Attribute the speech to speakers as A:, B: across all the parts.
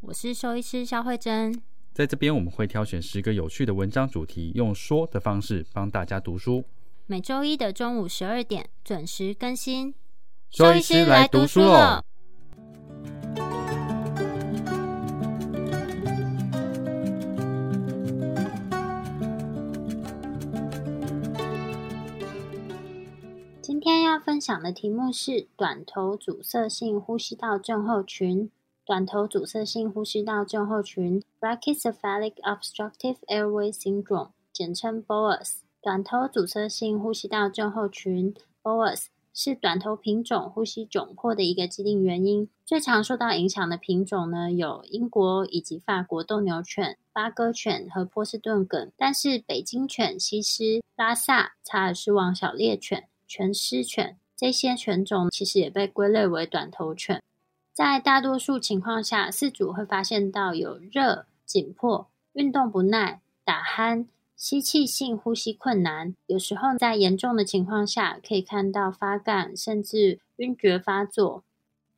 A: 我是兽医师肖慧珍。
B: 在这边我们会挑选十个有趣的文章主题，用说的方式帮大家读书。
A: 每周一的中午十二点准时更新。
B: 兽医师来读书喽！
A: 今天要分享的题目是短头阻塞性呼吸道症候群。短头阻塞性呼吸道症候群 （Brachycephalic Obstructive Airway Syndrome），简称 BOAS。短头阻塞性呼吸道症候群 （BOAS） 是短头品种呼吸窘迫的一个既定原因。最常受到影响的品种呢，有英国以及法国斗牛犬、巴哥犬和波士顿梗。但是北京犬、西施、拉萨、查尔斯王小猎犬、全狮犬这些犬种，其实也被归类为短头犬。在大多数情况下，饲主会发现到有热、紧迫、运动不耐、打鼾、吸气性呼吸困难，有时候在严重的情况下，可以看到发干，甚至晕厥发作，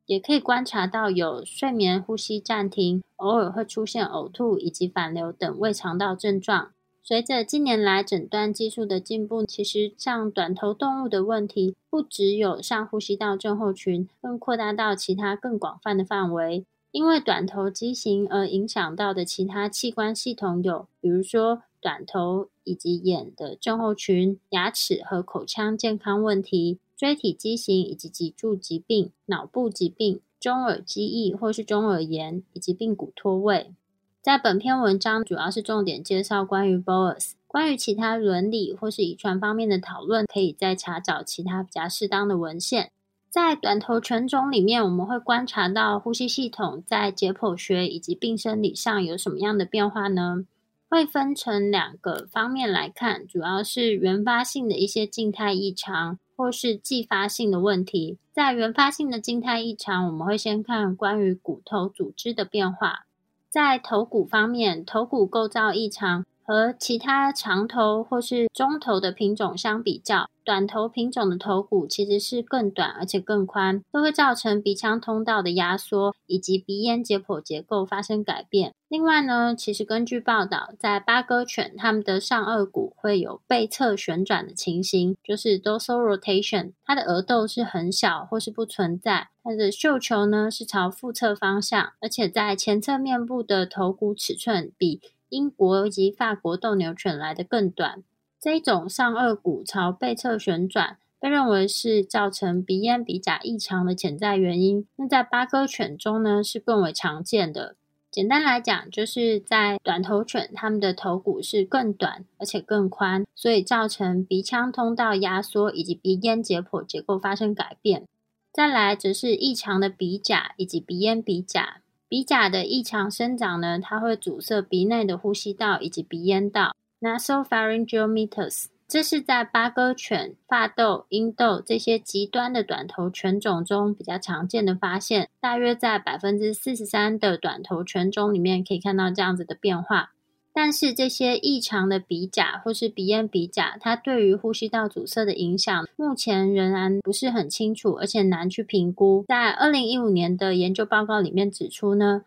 A: 也可以观察到有睡眠呼吸暂停，偶尔会出现呕吐以及反流等胃肠道症状。随着近年来诊断技术的进步，其实像短头动物的问题，不只有上呼吸道症候群，更扩大到其他更广泛的范围。因为短头畸形而影响到的其他器官系统有，比如说短头以及眼的症候群、牙齿和口腔健康问题、椎体畸形以及脊柱疾病、脑部疾病、中耳积液或是中耳炎以及髌骨脱位。在本篇文章主要是重点介绍关于 BOAS，关于其他伦理或是遗传方面的讨论，可以再查找其他比较适当的文献。在短头犬种里面，我们会观察到呼吸系统在解剖学以及病生理上有什么样的变化呢？会分成两个方面来看，主要是原发性的一些静态异常，或是继发性的问题。在原发性的静态异常，我们会先看关于骨头组织的变化。在头骨方面，头骨构造异常和其他长头或是中头的品种相比较，短头品种的头骨其实是更短而且更宽，都会造成鼻腔通道的压缩以及鼻咽解剖结构发生改变。另外呢，其实根据报道，在巴哥犬，它们的上颚骨会有背侧旋转的情形，就是 dorsal rotation。它的额窦是很小或是不存在，它的嗅球呢是朝腹侧方向，而且在前侧面部的头骨尺寸比英国以及法国斗牛犬来的更短。这一种上颚骨朝背侧旋转，被认为是造成鼻咽鼻甲异常的潜在原因。那在巴哥犬中呢，是更为常见的。简单来讲，就是在短头犬，它们的头骨是更短而且更宽，所以造成鼻腔通道压缩以及鼻咽解剖结构发生改变。再来则是异常的鼻甲以及鼻咽鼻甲。鼻甲的异常生长呢，它会阻塞鼻内的呼吸道以及鼻咽道 （nasopharyngeal meatus）。这是在巴哥犬、发豆、英豆这些极端的短头犬种中比较常见的发现，大约在百分之四十三的短头犬种里面可以看到这样子的变化。但是这些异常的鼻甲或是鼻咽鼻甲，它对于呼吸道阻塞的影响，目前仍然不是很清楚，而且难去评估。在二零一五年的研究报告里面指出呢，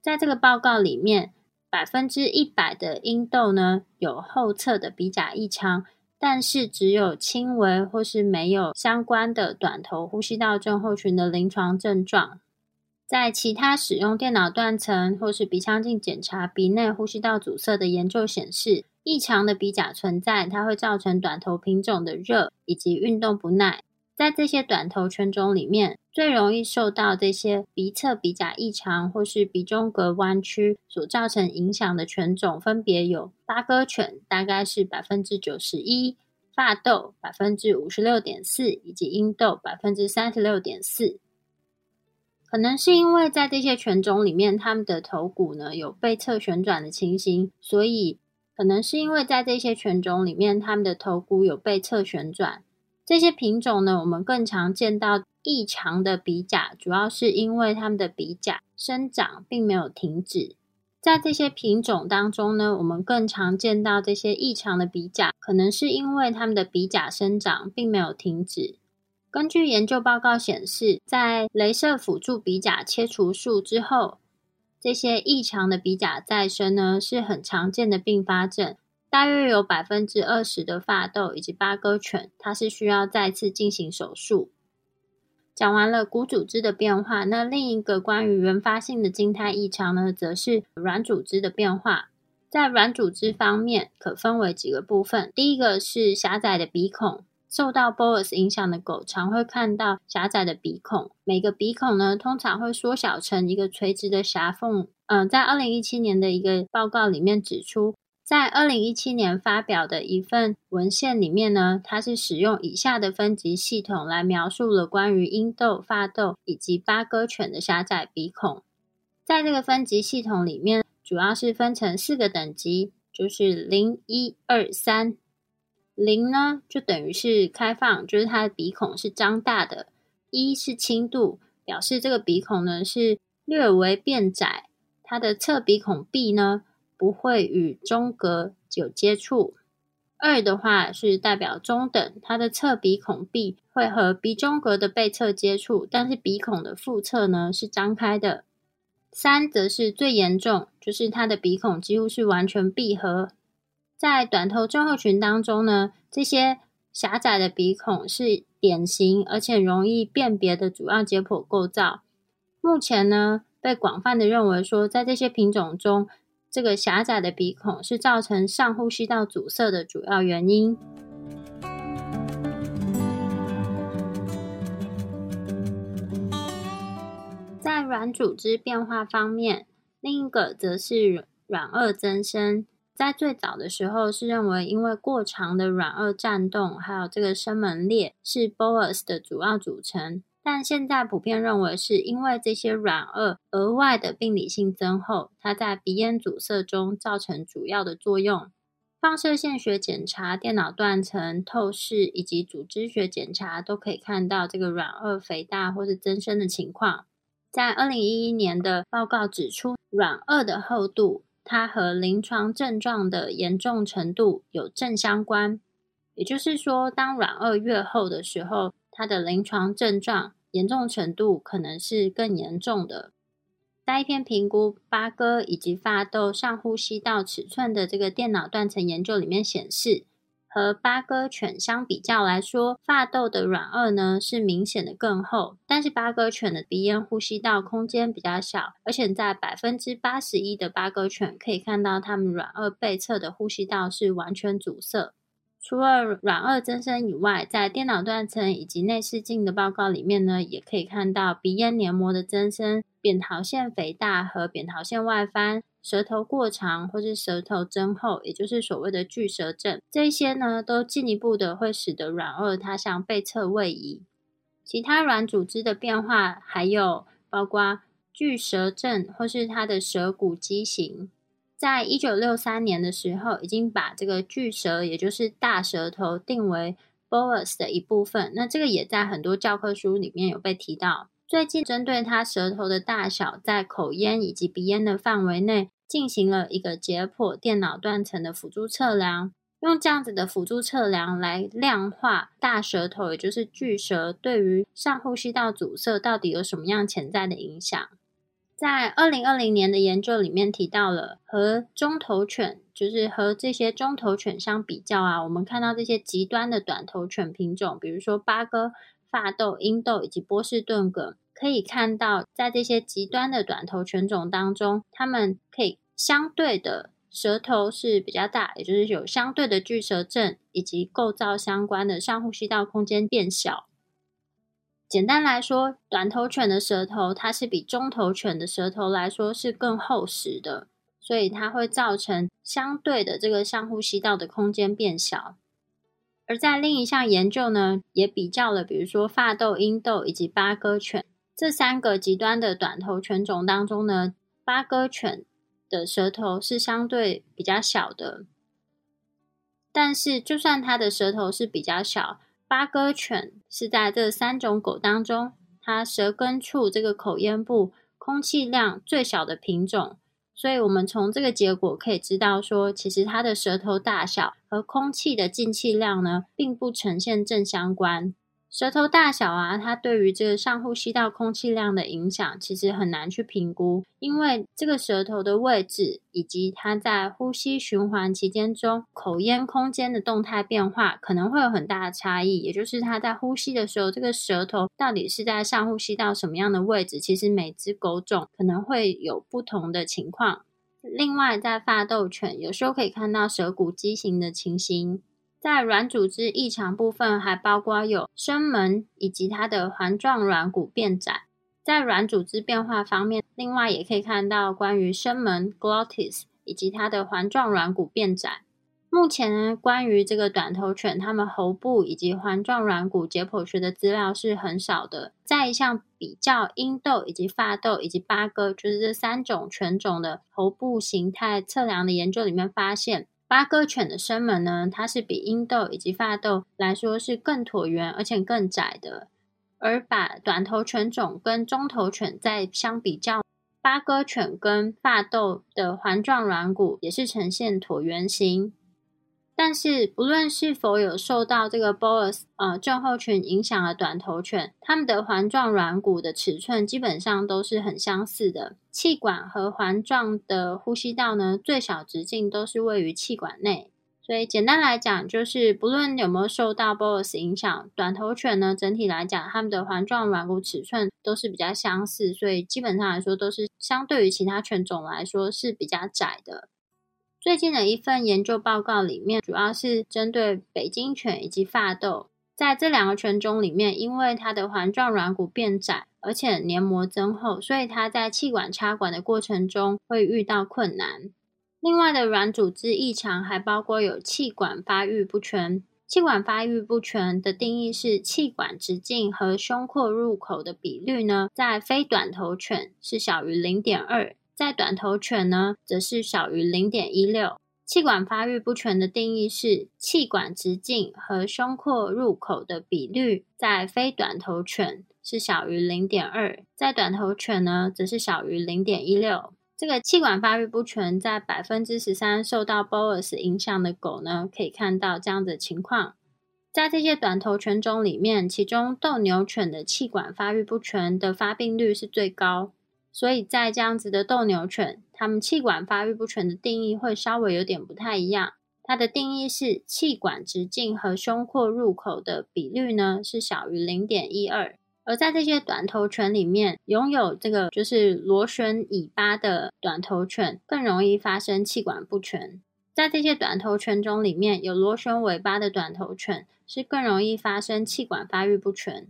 A: 在这个报告里面。百分之一百的阴豆呢有后侧的鼻甲异常，但是只有轻微或是没有相关的短头呼吸道症候群的临床症状。在其他使用电脑断层或是鼻腔镜检查鼻内呼吸道阻塞的研究显示，异常的鼻甲存在，它会造成短头品种的热以及运动不耐。在这些短头犬种里面，最容易受到这些鼻侧鼻甲异常或是鼻中隔弯曲所造成影响的犬种，分别有八哥犬，大概是百分之九十一；发豆百分之五十六点四，以及英豆百分之三十六点四。可能是因为在这些犬种里面，它们的头骨呢有背侧旋转的情形，所以可能是因为在这些犬种里面，它们的头骨有背侧旋转。这些品种呢，我们更常见到异常的鼻甲，主要是因为它们的鼻甲生长并没有停止。在这些品种当中呢，我们更常见到这些异常的鼻甲，可能是因为它们的鼻甲生长并没有停止。根据研究报告显示，在镭射辅助鼻甲切除术之后，这些异常的鼻甲再生呢是很常见的并发症。大约有百分之二十的发豆以及八哥犬，它是需要再次进行手术。讲完了骨组织的变化，那另一个关于原发性的静态异常呢，则是软组织的变化。在软组织方面，可分为几个部分。第一个是狭窄的鼻孔，受到 Boas 影响的狗常会看到狭窄的鼻孔。每个鼻孔呢，通常会缩小成一个垂直的狭缝。嗯，在二零一七年的一个报告里面指出。在二零一七年发表的一份文献里面呢，它是使用以下的分级系统来描述了关于英斗、发斗以及八哥犬的狭窄鼻孔。在这个分级系统里面，主要是分成四个等级，就是零、一、二、三。零呢，就等于是开放，就是它的鼻孔是张大的；一是轻度，表示这个鼻孔呢是略微变窄，它的侧鼻孔壁呢。不会与中隔有接触。二的话是代表中等，它的侧鼻孔壁会和鼻中隔的背侧接触，但是鼻孔的腹侧呢是张开的。三则是最严重，就是它的鼻孔几乎是完全闭合。在短头症候群当中呢，这些狭窄的鼻孔是典型而且容易辨别的主要解剖构造。目前呢，被广泛的认为说，在这些品种中。这个狭窄的鼻孔是造成上呼吸道阻塞的主要原因。在软组织变化方面，另一个则是软腭增生。在最早的时候，是认为因为过长的软腭颤动，还有这个声门裂是 Boas 的主要组成。但现在普遍认为，是因为这些软腭额外的病理性增厚，它在鼻咽阻塞中造成主要的作用。放射线学检查、电脑断层透视以及组织学检查都可以看到这个软腭肥大或是增生的情况。在二零一一年的报告指出，软腭的厚度它和临床症状的严重程度有正相关，也就是说，当软腭越厚的时候。它的临床症状严重程度可能是更严重的。在一篇评估八哥以及发豆上呼吸道尺寸的这个电脑断层研究里面显示，和八哥犬相比较来说，发豆的软腭呢是明显的更厚，但是八哥犬的鼻咽呼吸道空间比较小，而且在百分之八十一的八哥犬可以看到，它们软腭背侧的呼吸道是完全阻塞。除了软腭增生以外，在电脑断层以及内视镜的报告里面呢，也可以看到鼻咽黏膜的增生、扁桃腺肥大和扁桃腺外翻、舌头过长或是舌头增厚，也就是所谓的巨舌症。这些呢，都进一步的会使得软腭它向背侧位移。其他软组织的变化还有包括巨舌症或是它的舌骨畸形。在一九六三年的时候，已经把这个巨舌，也就是大舌头，定为 Boas 的一部分。那这个也在很多教科书里面有被提到。最近针对它舌头的大小，在口咽以及鼻咽的范围内，进行了一个解剖电脑断层的辅助测量，用这样子的辅助测量来量化大舌头，也就是巨舌，对于上呼吸道阻塞到底有什么样潜在的影响。在二零二零年的研究里面提到了和中头犬，就是和这些中头犬相比较啊，我们看到这些极端的短头犬品种，比如说八哥、发豆、英斗以及波士顿梗，可以看到在这些极端的短头犬种当中，它们可以相对的舌头是比较大，也就是有相对的巨舌症，以及构造相关的上呼吸道空间变小。简单来说，短头犬的舌头它是比中头犬的舌头来说是更厚实的，所以它会造成相对的这个上呼吸道的空间变小。而在另一项研究呢，也比较了，比如说发豆、英豆以及八哥犬这三个极端的短头犬种当中呢，八哥犬的舌头是相对比较小的。但是，就算它的舌头是比较小，八哥犬是在这三种狗当中，它舌根处这个口咽部空气量最小的品种。所以，我们从这个结果可以知道，说其实它的舌头大小和空气的进气量呢，并不呈现正相关。舌头大小啊，它对于这个上呼吸道空气量的影响，其实很难去评估，因为这个舌头的位置以及它在呼吸循环期间中口咽空间的动态变化，可能会有很大的差异。也就是它在呼吸的时候，这个舌头到底是在上呼吸道什么样的位置，其实每只狗种可能会有不同的情况。另外，在发豆犬，有时候可以看到舌骨畸形的情形。在软组织异常部分，还包括有声门以及它的环状软骨变窄。在软组织变化方面，另外也可以看到关于声门 （glottis） 以及它的环状软骨变窄。目前呢，关于这个短头犬，它们喉部以及环状软骨解剖学的资料是很少的。在一项比较英斗以及发斗以及八哥，就是这三种犬种的喉部形态测量的研究里面发现。八哥犬的声门呢，它是比英斗以及发斗来说是更椭圆而且更窄的，而把短头犬种跟中头犬在相比较，八哥犬跟发斗的环状软骨也是呈现椭圆形。但是，不论是否有受到这个 Boas 呃症候群影响的短头犬，它们的环状软骨的尺寸基本上都是很相似的。气管和环状的呼吸道呢，最小直径都是位于气管内。所以，简单来讲，就是不论有没有受到 Boas 影响，短头犬呢，整体来讲，它们的环状软骨尺寸都是比较相似，所以基本上来说，都是相对于其他犬种来说是比较窄的。最近的一份研究报告里面，主要是针对北京犬以及发豆，在这两个犬种里面，因为它的环状软骨变窄，而且黏膜增厚，所以它在气管插管的过程中会遇到困难。另外的软组织异常还包括有气管发育不全。气管发育不全的定义是气管直径和胸廓入口的比率呢，在非短头犬是小于零点二。在短头犬呢，则是小于零点一六。气管发育不全的定义是气管直径和胸廓入口的比率，在非短头犬是小于零点二，在短头犬呢，则是小于零点一六。这个气管发育不全在百分之十三受到 Boas 影响的狗呢，可以看到这样的情况。在这些短头犬种里面，其中斗牛犬的气管发育不全的发病率是最高。所以在这样子的斗牛犬，它们气管发育不全的定义会稍微有点不太一样。它的定义是气管直径和胸廓入口的比率呢是小于零点一二。而在这些短头犬里面，拥有这个就是螺旋尾巴的短头犬更容易发生气管不全。在这些短头犬种里面，有螺旋尾巴的短头犬是更容易发生气管发育不全。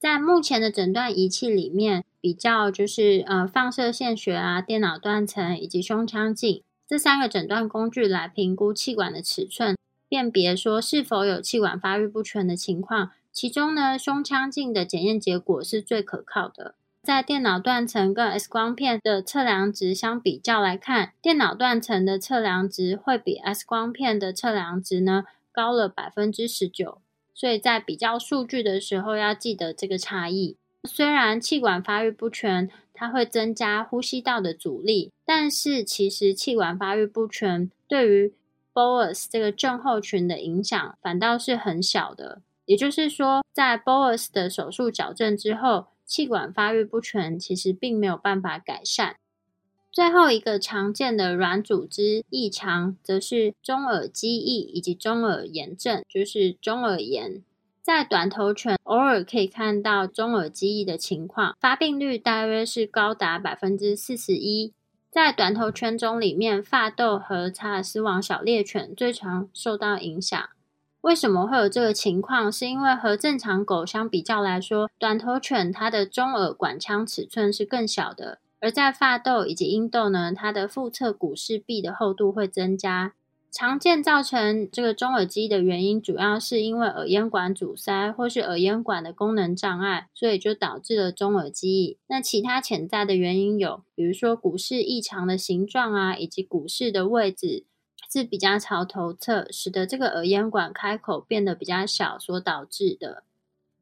A: 在目前的诊断仪器里面，比较就是呃放射线学啊、电脑断层以及胸腔镜这三个诊断工具来评估气管的尺寸，辨别说是否有气管发育不全的情况。其中呢，胸腔镜的检验结果是最可靠的。在电脑断层跟 X 光片的测量值相比较来看，电脑断层的测量值会比 X 光片的测量值呢高了百分之十九。所以在比较数据的时候，要记得这个差异。虽然气管发育不全，它会增加呼吸道的阻力，但是其实气管发育不全对于 Boas 这个症候群的影响反倒是很小的。也就是说，在 Boas 的手术矫正之后，气管发育不全其实并没有办法改善。最后一个常见的软组织异常，则是中耳积液以及中耳炎症，就是中耳炎。在短头犬偶尔可以看到中耳积液的情况，发病率大约是高达百分之四十一。在短头犬种里面，发豆和查尔斯王小猎犬最常受到影响。为什么会有这个情况？是因为和正常狗相比较来说，短头犬它的中耳管腔尺寸是更小的。而在发豆以及阴豆呢，它的腹侧骨室壁的厚度会增加。常见造成这个中耳积的原因，主要是因为耳咽管阻塞或是耳咽管的功能障碍，所以就导致了中耳积。那其他潜在的原因有，比如说骨室异常的形状啊，以及骨室的位置是比较朝头侧，使得这个耳咽管开口变得比较小所导致的。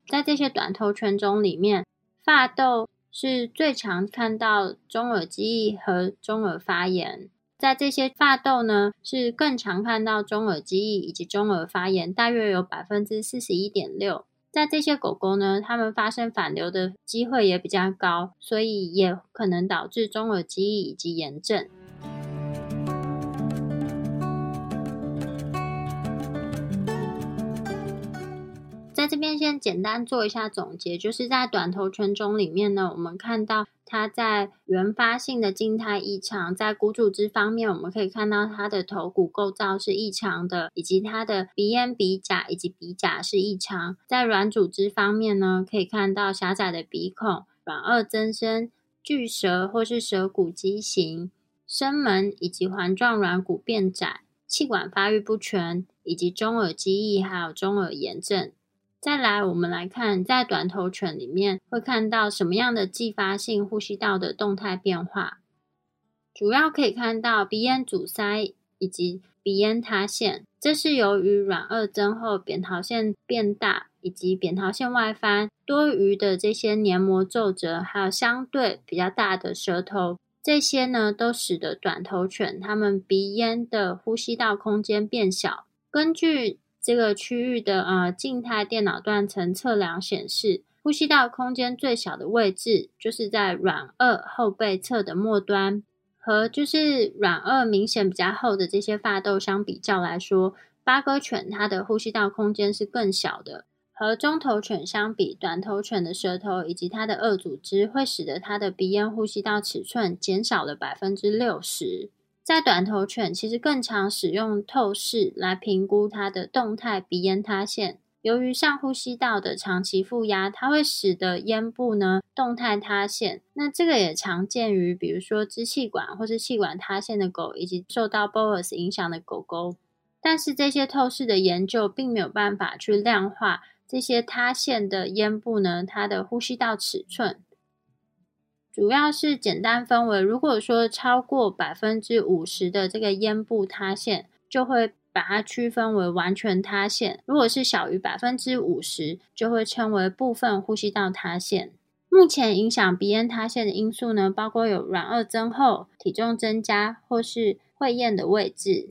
A: 在这些短头犬种里面，发痘是最常看到中耳积和中耳发炎。在这些发痘呢，是更常看到中耳积液以及中耳发炎，大约有百分之四十一点六。在这些狗狗呢，它们发生反流的机会也比较高，所以也可能导致中耳积液以及炎症。在这边先简单做一下总结，就是在短头犬种里面呢，我们看到它在原发性的静态异常，在骨组织方面，我们可以看到它的头骨构造是异常的，以及它的鼻咽、鼻甲以及鼻甲是异常。在软组织方面呢，可以看到狭窄的鼻孔、软腭增生、巨舌或是舌骨畸形、声门以及环状软骨变窄、气管发育不全，以及中耳积液还有中耳炎症。再来，我们来看在短头犬里面会看到什么样的继发性呼吸道的动态变化。主要可以看到鼻咽阻塞以及鼻咽塌陷，这是由于软腭增厚、扁桃腺变大以及扁桃腺外翻、多余的这些黏膜皱褶，还有相对比较大的舌头，这些呢都使得短头犬它们鼻咽的呼吸道空间变小。根据这个区域的呃静态电脑断层测量显示，呼吸道空间最小的位置就是在软腭后背侧的末端，和就是软腭明显比较厚的这些发豆相比较来说，八哥犬它的呼吸道空间是更小的。和中头犬相比，短头犬的舌头以及它的颚组织会使得它的鼻咽呼吸道尺寸减少了百分之六十。在短头犬，其实更常使用透视来评估它的动态鼻咽塌陷。由于上呼吸道的长期负压，它会使得咽部呢动态塌陷。那这个也常见于，比如说支气管或是气管塌陷的狗，以及受到 bolus 影响的狗狗。但是这些透视的研究并没有办法去量化这些塌陷的咽部呢它的呼吸道尺寸。主要是简单分为，如果说超过百分之五十的这个咽部塌陷，就会把它区分为完全塌陷；如果是小于百分之五十，就会称为部分呼吸道塌陷。目前影响鼻咽塌陷的因素呢，包括有软腭增厚、体重增加，或是会咽的位置、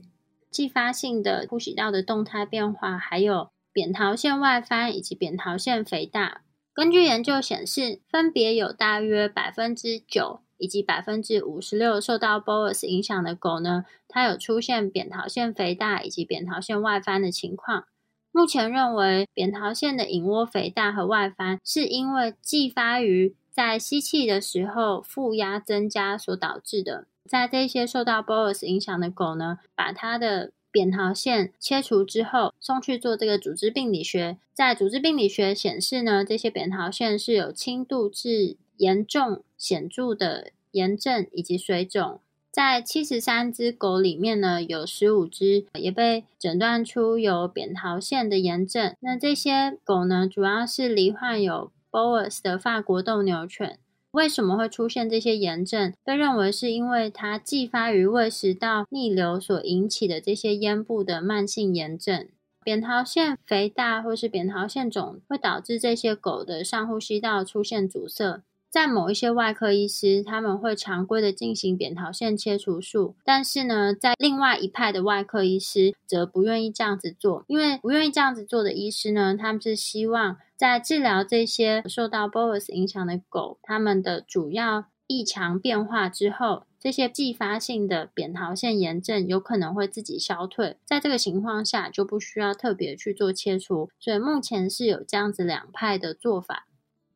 A: 继发性的呼吸道的动态变化，还有扁桃腺外翻以及扁桃腺肥大。根据研究显示，分别有大约百分之九以及百分之五十六受到 BOSS 影响的狗呢，它有出现扁桃腺肥大以及扁桃腺外翻的情况。目前认为，扁桃腺的隐窝肥大和外翻是因为继发于在吸气的时候负压增加所导致的。在这些受到 BOSS 影响的狗呢，把它的扁桃腺切除之后，送去做这个组织病理学。在组织病理学显示呢，这些扁桃腺是有轻度至严重显著的炎症以及水肿。在七十三只狗里面呢，有十五只也被诊断出有扁桃腺的炎症。那这些狗呢，主要是罹患有 bolus 的法国斗牛犬。为什么会出现这些炎症？被认为是因为它继发于胃食道逆流所引起的这些咽部的慢性炎症。扁桃腺肥大或是扁桃腺肿会导致这些狗的上呼吸道出现阻塞。在某一些外科医师，他们会常规的进行扁桃腺切除术，但是呢，在另外一派的外科医师则不愿意这样子做，因为不愿意这样子做的医师呢，他们是希望在治疗这些受到 BOS 影响的狗，他们的主要异常变化之后，这些继发性的扁桃腺炎症有可能会自己消退，在这个情况下就不需要特别去做切除，所以目前是有这样子两派的做法。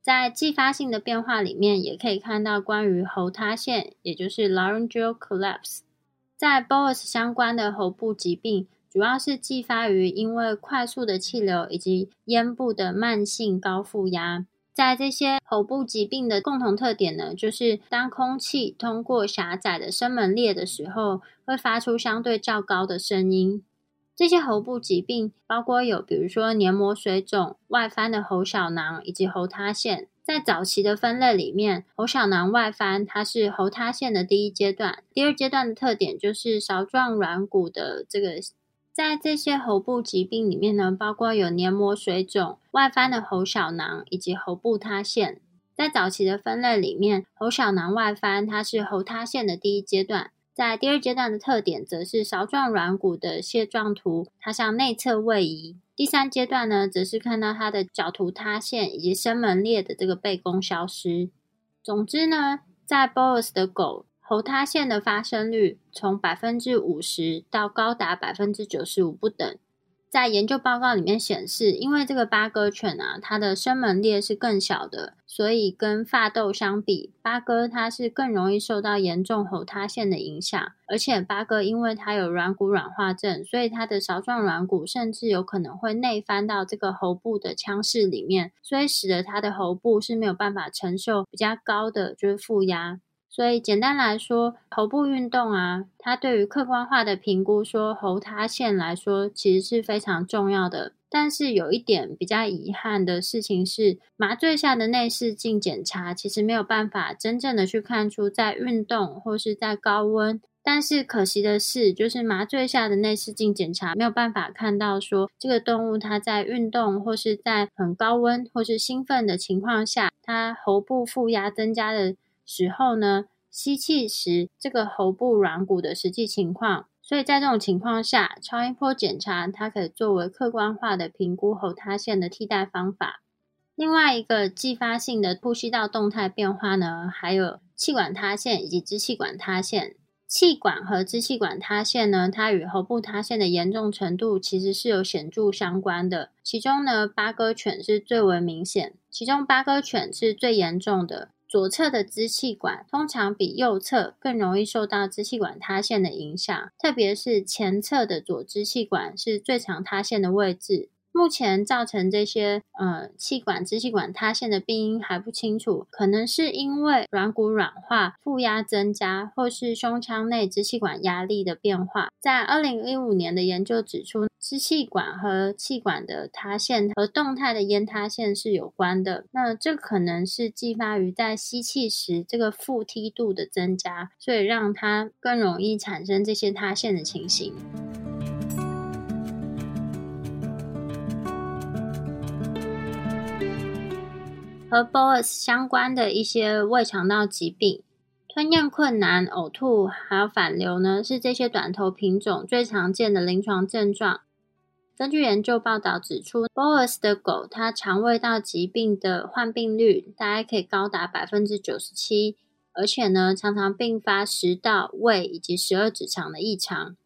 A: 在继发性的变化里面，也可以看到关于喉塌陷，也就是 laryngeal collapse。在 bolus 相关的喉部疾病，主要是继发于因为快速的气流以及咽部的慢性高负压。在这些喉部疾病的共同特点呢，就是当空气通过狭窄的声门裂的时候，会发出相对较高的声音。这些喉部疾病包括有，比如说黏膜水肿、外翻的喉小囊以及喉塌陷。在早期的分类里面，喉小囊外翻它是喉塌陷的第一阶段，第二阶段的特点就是勺状软骨的这个。在这些喉部疾病里面呢，包括有黏膜水肿、外翻的喉小囊以及喉部塌陷。在早期的分类里面，喉小囊外翻它是喉塌陷的第一阶段。在第二阶段的特点，则是勺状软骨的楔状图，它向内侧位移。第三阶段呢，则是看到它的角突塌陷以及深门裂的这个背弓消失。总之呢，在 BOSS 的狗。喉塌陷的发生率从百分之五十到高达百分之九十五不等。在研究报告里面显示，因为这个八哥犬啊，它的声门裂是更小的，所以跟发豆相比，八哥它是更容易受到严重喉塌陷的影响。而且八哥因为它有软骨软化症，所以它的勺状软骨甚至有可能会内翻到这个喉部的腔室里面，所以使得它的喉部是没有办法承受比较高的就是负压。所以简单来说，喉部运动啊，它对于客观化的评估说喉塌陷来说，其实是非常重要的。但是有一点比较遗憾的事情是，麻醉下的内视镜检查其实没有办法真正的去看出在运动或是在高温。但是可惜的是，就是麻醉下的内视镜检查没有办法看到说这个动物它在运动或是在很高温或是兴奋的情况下，它喉部负压增加的。时候呢，吸气时这个喉部软骨的实际情况，所以在这种情况下，超音波检查它可以作为客观化的评估喉塌陷的替代方法。另外一个继发性的呼吸道动态变化呢，还有气管塌陷以及支气管塌陷。气管和支气管塌陷呢，它与喉部塌陷的严重程度其实是有显著相关的。其中呢，八哥犬是最为明显，其中八哥犬是最严重的。左侧的支气管通常比右侧更容易受到支气管塌陷的影响，特别是前侧的左支气管是最常塌陷的位置。目前造成这些呃气管支气管塌陷的病因还不清楚，可能是因为软骨软化、负压增加，或是胸腔内支气管压力的变化。在二零一五年的研究指出，支气管和气管的塌陷和动态的咽塌陷是有关的。那这可能是继发于在吸气时这个负梯度的增加，所以让它更容易产生这些塌陷的情形。和 BOAS 相关的一些胃肠道疾病，吞咽困难、呕吐还有反流呢，是这些短头品种最常见的临床症状。根据研究报道指出，BOAS 的狗它肠胃道疾病的患病率大概可以高达百分之九十七，而且呢，常常并发食道、胃以及十二指肠的异常。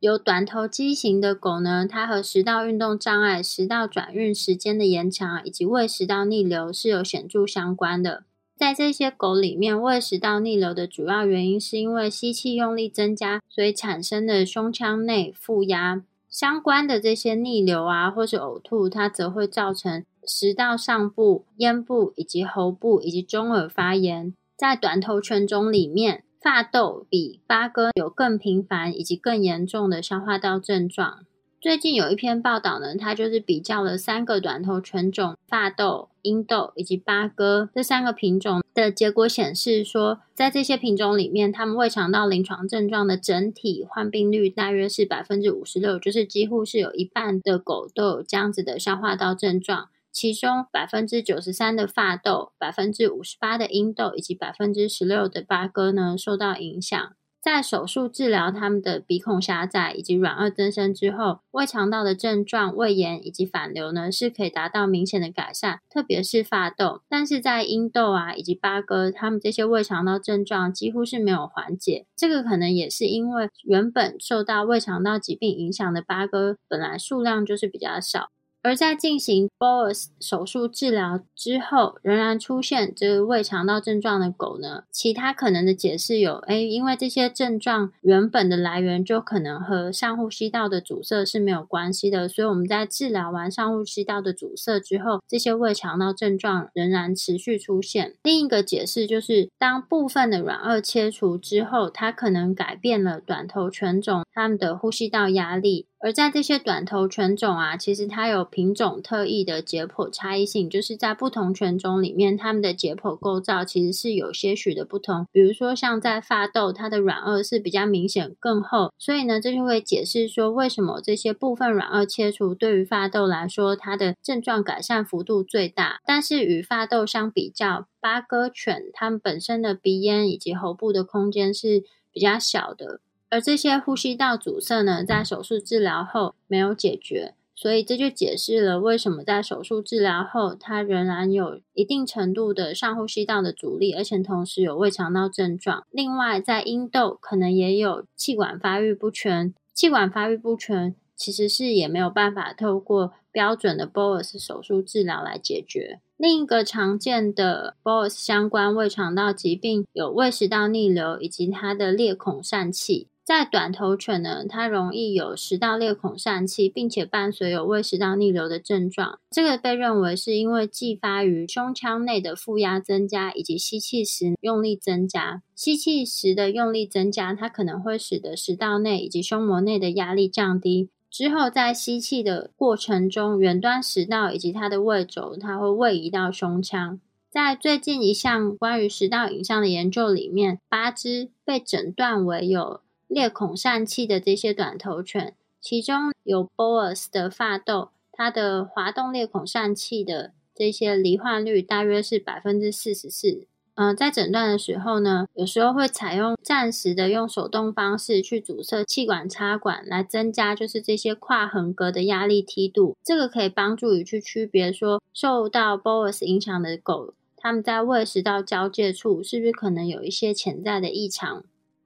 A: 有短头畸形的狗呢，它和食道运动障碍、食道转运时间的延长以及胃食道逆流是有显著相关的。在这些狗里面，胃食道逆流的主要原因是因为吸气用力增加，所以产生的胸腔内负压。相关的这些逆流啊，或是呕吐，它则会造成食道上部、咽部以及喉部以及中耳发炎。在短头犬种里面。发痘比八哥有更频繁以及更严重的消化道症状。最近有一篇报道呢，它就是比较了三个短头犬种发痘、鹰痘以及八哥这三个品种的结果，显示说，在这些品种里面，它们胃肠道临床症状的整体患病率大约是百分之五十六，就是几乎是有一半的狗都有这样子的消化道症状。其中百分之九十三的发痘、百分之五十八的阴痘以及百分之十六的八哥呢受到影响。在手术治疗他们的鼻孔狭窄以及软腭增生之后，胃肠道的症状、胃炎以及反流呢是可以达到明显的改善，特别是发痘。但是在阴痘啊以及八哥，他们这些胃肠道症状几乎是没有缓解。这个可能也是因为原本受到胃肠道疾病影响的八哥本来数量就是比较少。而在进行 BOAS 手术治疗之后，仍然出现这个胃肠道症状的狗呢，其他可能的解释有：哎，因为这些症状原本的来源就可能和上呼吸道的阻塞是没有关系的，所以我们在治疗完上呼吸道的阻塞之后，这些胃肠道症状仍然持续出现。另一个解释就是，当部分的软腭切除之后，它可能改变了短头犬种它们的呼吸道压力。而在这些短头犬种啊，其实它有品种特异的解剖差异性，就是在不同犬种里面，它们的解剖构造其实是有些许的不同。比如说，像在发豆，它的软腭是比较明显更厚，所以呢，这就会解释说为什么这些部分软腭切除对于发豆来说，它的症状改善幅度最大。但是与发豆相比较，八哥犬它们本身的鼻咽以及喉部的空间是比较小的。而这些呼吸道阻塞呢，在手术治疗后没有解决，所以这就解释了为什么在手术治疗后，它仍然有一定程度的上呼吸道的阻力，而且同时有胃肠道症状。另外，在阴窦可能也有气管发育不全，气管发育不全其实是也没有办法透过标准的 BOAS 手术治疗来解决。另一个常见的 BOAS 相关胃肠道疾病有胃食道逆流以及它的裂孔疝气。在短头犬呢，它容易有食道裂孔疝气，并且伴随有胃食道逆流的症状。这个被认为是因为继发于胸腔内的负压增加，以及吸气时用力增加。吸气时的用力增加，它可能会使得食道内以及胸膜内的压力降低。之后在吸气的过程中，远端食道以及它的胃轴，它会位移到胸腔。在最近一项关于食道影像的研究里面，八只被诊断为有裂孔疝气的这些短头犬，其中有 BOAS 的发豆，它的滑动裂孔疝气的这些罹患率大约是百分之四十四。嗯，在诊断的时候呢，有时候会采用暂时的用手动方式去阻塞气管插管，来增加就是这些跨横膈的压力梯度。这个可以帮助于去区别说受到 BOAS 影响的狗，它们在胃食道交界处是不是可能有一些潜在的异常。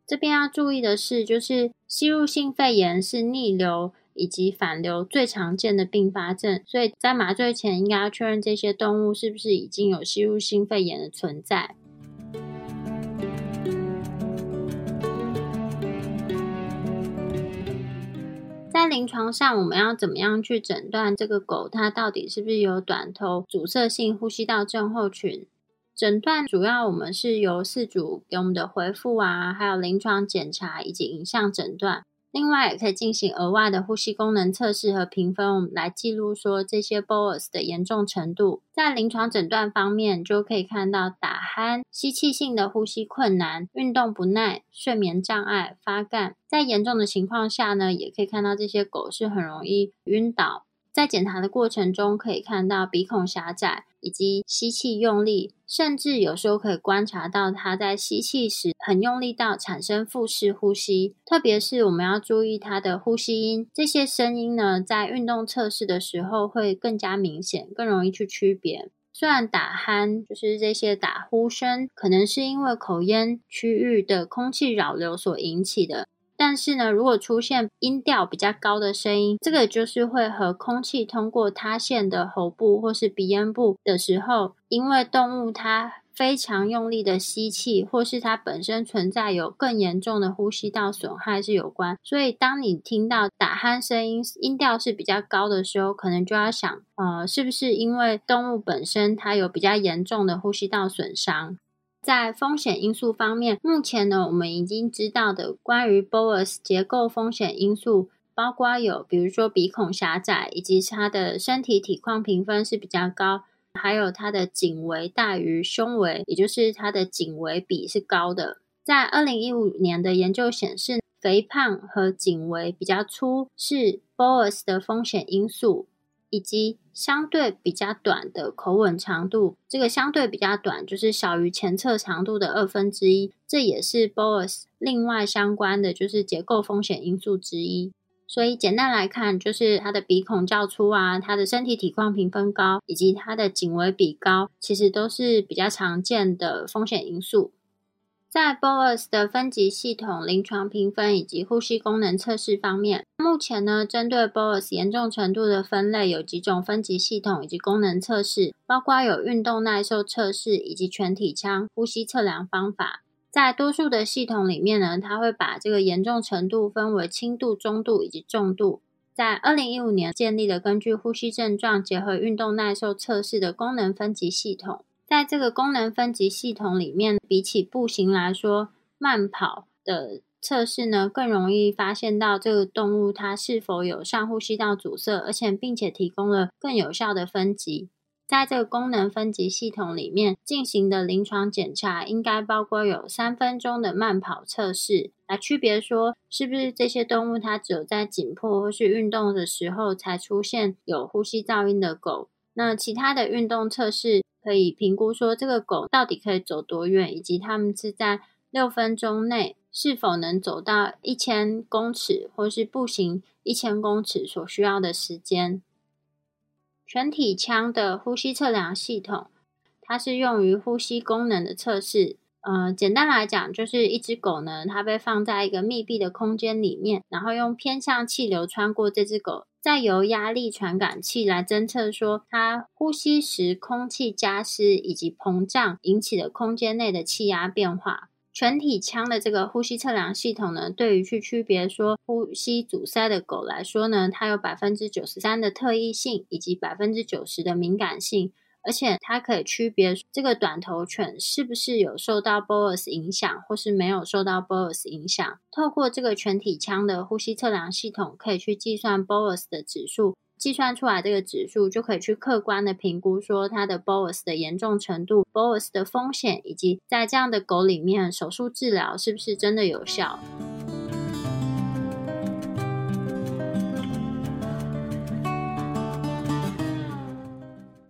A: 这边要注意的是，就是吸入性肺炎是逆流以及反流最常见的并发症，所以在麻醉前应该要确认这些动物是不是已经有吸入性肺炎的存在。在临床上，我们要怎么样去诊断这个狗它到底是不是有短头阻塞性呼吸道症候群？诊断主要我们是由四主给我们的回复啊，还有临床检查以及影像诊断。另外也可以进行额外的呼吸功能测试和评分，我们来记录说这些 BOAS 的严重程度。在临床诊断方面，就可以看到打鼾、吸气性的呼吸困难、运动不耐、睡眠障碍、发干。在严重的情况下呢，也可以看到这些狗是很容易晕倒。在检查的过程中，可以看到鼻孔狭窄。以及吸气用力，甚至有时候可以观察到它在吸气时很用力到产生腹式呼吸。特别是我们要注意它的呼吸音，这些声音呢，在运动测试的时候会更加明显，更容易去区别。虽然打鼾就是这些打呼声，可能是因为口咽区域的空气扰流所引起的。但是呢，如果出现音调比较高的声音，这个就是会和空气通过塌陷的喉部或是鼻咽部的时候，因为动物它非常用力的吸气，或是它本身存在有更严重的呼吸道损害是有关。所以，当你听到打鼾声音音调是比较高的时候，可能就要想，呃，是不是因为动物本身它有比较严重的呼吸道损伤？在风险因素方面，目前呢，我们已经知道的关于 BOAS 结构风险因素，包括有，比如说鼻孔狭窄，以及它的身体体况评分是比较高，还有它的颈围大于胸围，也就是它的颈围比是高的。在二零一五年的研究显示，肥胖和颈围比较粗是 BOAS 的风险因素。以及相对比较短的口吻长度，这个相对比较短就是小于前侧长度的二分之一，这也是 BOAS 另外相关的就是结构风险因素之一。所以简单来看，就是它的鼻孔较粗啊，它的身体体况评分高，以及它的颈围比高，其实都是比较常见的风险因素。在 BOAS 的分级系统、临床评分以及呼吸功能测试方面，目前呢，针对 BOAS 严重程度的分类有几种分级系统以及功能测试，包括有运动耐受测试以及全体腔呼吸测量方法。在多数的系统里面呢，它会把这个严重程度分为轻度、中度以及重度。在二零一五年建立了根据呼吸症状结合运动耐受测试的功能分级系统。在这个功能分级系统里面，比起步行来说，慢跑的测试呢更容易发现到这个动物它是否有上呼吸道阻塞，而且并且提供了更有效的分级。在这个功能分级系统里面进行的临床检查，应该包括有三分钟的慢跑测试，来区别说是不是这些动物它只有在紧迫或是运动的时候才出现有呼吸噪音的狗。那其他的运动测试。可以评估说这个狗到底可以走多远，以及它们是在六分钟内是否能走到一千公尺，或是步行一千公尺所需要的时间。全体腔的呼吸测量系统，它是用于呼吸功能的测试。呃，简单来讲，就是一只狗呢，它被放在一个密闭的空间里面，然后用偏向气流穿过这只狗。再由压力传感器来侦测，说它呼吸时空气加湿以及膨胀引起的空间内的气压变化。全体腔的这个呼吸测量系统呢，对于去区别说呼吸阻塞的狗来说呢，它有百分之九十三的特异性以及百分之九十的敏感性。而且它可以区别这个短头犬是不是有受到 BOAS 影响，或是没有受到 BOAS 影响。透过这个全体腔的呼吸测量系统，可以去计算 BOAS 的指数，计算出来这个指数就可以去客观的评估说它的 BOAS 的严重程度、BOAS 的风险，以及在这样的狗里面手术治疗是不是真的有效。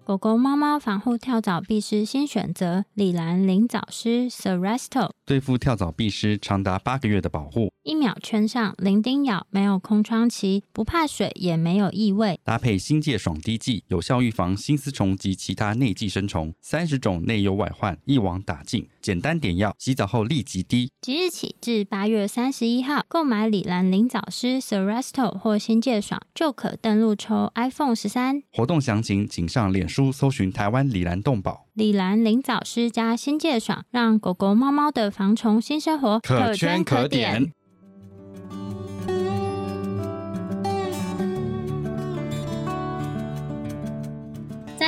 A: 狗狗、猫猫防护跳蚤必施新选择——李兰灵藻丝 （Seresto），
B: 对付跳蚤必施长达八个月的保护。
A: 一秒圈上，零叮咬，没有空窗期，不怕水，也没有异味。
B: 搭配新界爽滴剂，有效预防新丝虫及其他内寄生虫。三十种内忧外患一网打尽，简单点药，洗澡后立即滴。
A: 即日起至八月三十一号，购买李兰灵藻诗 （Seresto） 或仙界爽，就可登录抽 iPhone 十三。
B: 活动详情请上脸书。搜寻台湾李兰动保、
A: 李兰灵藻诗加仙界爽，让狗狗、猫猫的防虫新生活
B: 可圈可点。
A: 在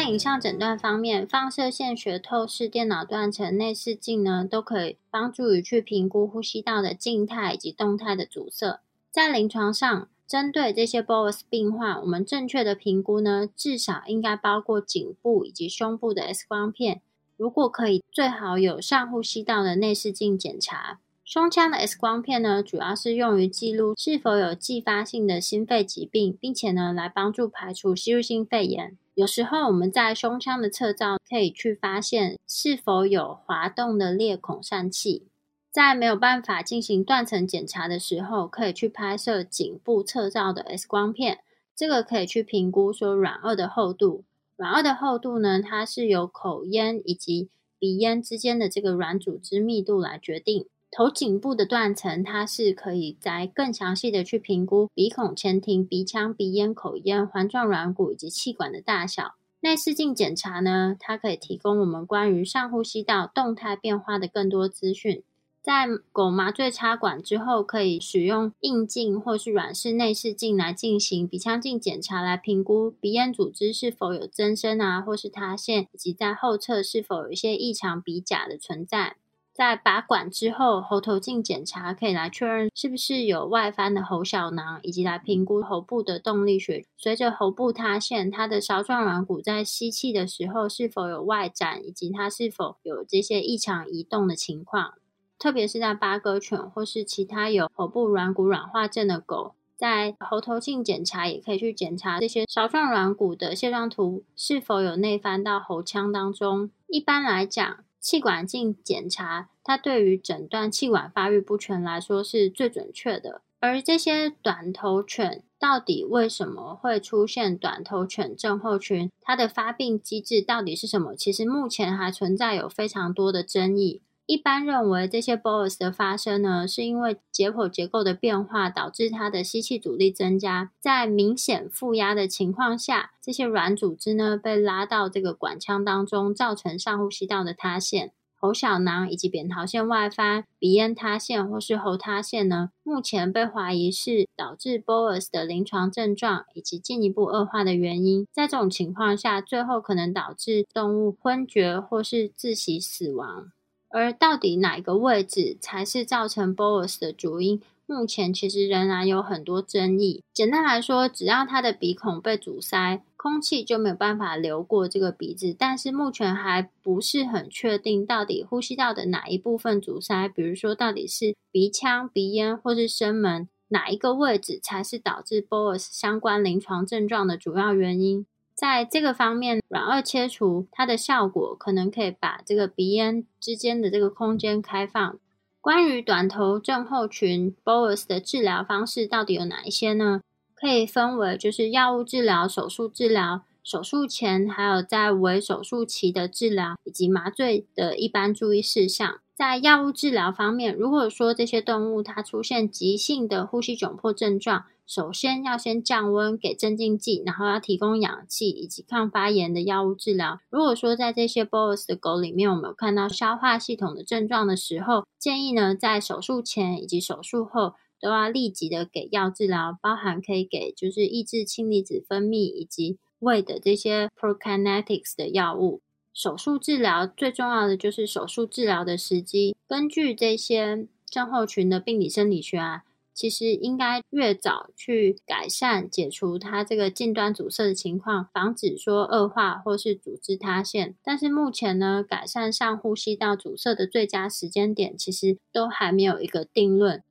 A: 影像诊断方面，放射线学透视、电脑断层、内视镜呢，都可以帮助于去评估呼吸道的静态以及动态的阻塞。在临床上。针对这些 BOAS 病患，我们正确的评估呢，至少应该包括颈部以及胸部的 X 光片。如果可以，最好有上呼吸道的内视镜检查。胸腔的 X 光片呢，主要是用于记录是否有继发性的心肺疾病，并且呢，来帮助排除吸入性肺炎。有时候我们在胸腔的侧照可以去发现是否有滑动的裂孔疝气。在没有办法进行断层检查的时候，可以去拍摄颈部侧照的 X 光片，这个可以去评估说软腭的厚度。软腭的厚度呢，它是由口咽以及鼻咽之间的这个软组织密度来决定。头颈部的断层，它是可以在更详细的去评估鼻孔前庭、鼻腔、鼻咽、口咽、环状软骨以及气管的大小。内视镜检查呢，它可以提供我们关于上呼吸道动态变化的更多资讯。在狗麻醉插管之后，可以使用硬镜或是软式内视镜来进行鼻腔镜检查，来评估鼻咽组织是否有增生啊，或是塌陷，以及在后侧是否有一些异常鼻甲的存在。在拔管之后，喉头镜检查可以来确认是不是有外翻的喉小囊，以及来评估喉部的动力学。随着喉部塌陷，它的勺状软骨在吸气的时候是否有外展，以及它是否有这些异常移动的情况。特别是在八哥犬或是其他有喉部软骨软化症的狗，在喉头镜检查也可以去检查这些勺状软骨的线状图是否有内翻到喉腔当中。一般来讲，气管镜检查它对于诊断气管发育不全来说是最准确的。而这些短头犬到底为什么会出现短头犬症候群？它的发病机制到底是什么？其实目前还存在有非常多的争议。一般认为，这些 bolus 的发生呢，是因为解剖结构的变化导致它的吸气阻力增加，在明显负压的情况下，这些软组织呢被拉到这个管腔当中，造成上呼吸道的塌陷。喉小囊以及扁桃腺外翻、鼻咽塌陷或是喉塌陷呢，目前被怀疑是导致 bolus 的临床症状以及进一步恶化的原因。在这种情况下，最后可能导致动物昏厥或是窒息死亡。而到底哪个位置才是造成 bolus 的主因？目前其实仍然有很多争议。简单来说，只要他的鼻孔被阻塞，空气就没有办法流过这个鼻子。但是目前还不是很确定，到底呼吸道的哪一部分阻塞，比如说到底是鼻腔、鼻咽或是声门，哪一个位置才是导致 bolus 相关临床症状的主要原因？在这个方面，软腭切除它的效果可能可以把这个鼻咽之间的这个空间开放。关于短头症候群 （bolus） 的治疗方式到底有哪一些呢？可以分为就是药物治疗、手术治疗、手术前还有在为手术期的治疗，以及麻醉的一般注意事项。在药物治疗方面，如果说这些动物它出现急性的呼吸窘迫症状，首先要先降温，给镇静剂，然后要提供氧气以及抗发炎的药物治疗。如果说在这些 BOSS 的狗里面，我们有看到消化系统的症状的时候，建议呢在手术前以及手术后都要立即的给药治疗，包含可以给就是抑制氢离子分泌以及胃的这些 prokinetics 的药物。手术治疗最重要的就是手术治疗的时机。根据这些症候群的病理生理学啊，其实应该越早去改善、解除它这个近端阻塞的情况，防止说恶化或是组织塌陷。但是目前呢，改善上呼吸道阻塞的最佳时间点，其实都还没有一个定论。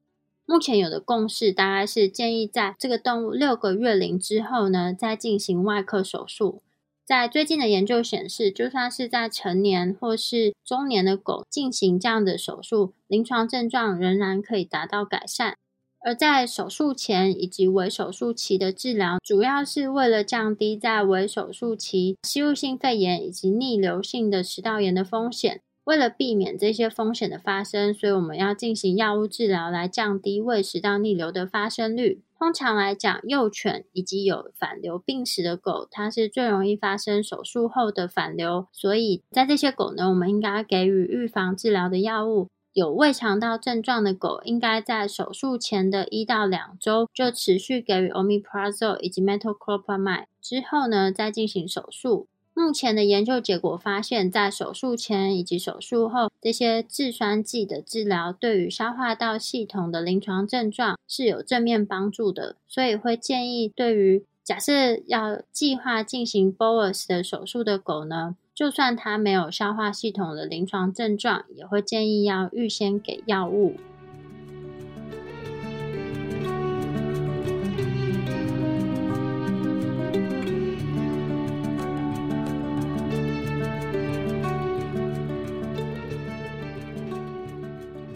A: 目前有的共识大概是建议在这个动物六个月龄之后呢，再进行外科手术。在最近的研究显示，就算是在成年或是中年的狗进行这样的手术，临床症状仍然可以达到改善。而在手术前以及为手术期的治疗，主要是为了降低在为手术期吸入性肺炎以及逆流性的食道炎的风险。为了避免这些风险的发生，所以我们要进行药物治疗来降低胃食道逆流的发生率。通常来讲，幼犬以及有反流病史的狗，它是最容易发生手术后的反流。所以在这些狗呢，我们应该给予预防治疗的药物。有胃肠道症状的狗，应该在手术前的一到两周就持续给予 omeprazole 以及 metoclopramide，之后呢再进行手术。目前的研究结果发现，在手术前以及手术后，这些制酸剂的治疗对于消化道系统的临床症状是有正面帮助的。所以会建议，对于假设要计划进行 bolus 的手术的狗呢，就算它没有消化系统的临床症状，也会建议要预先给药物。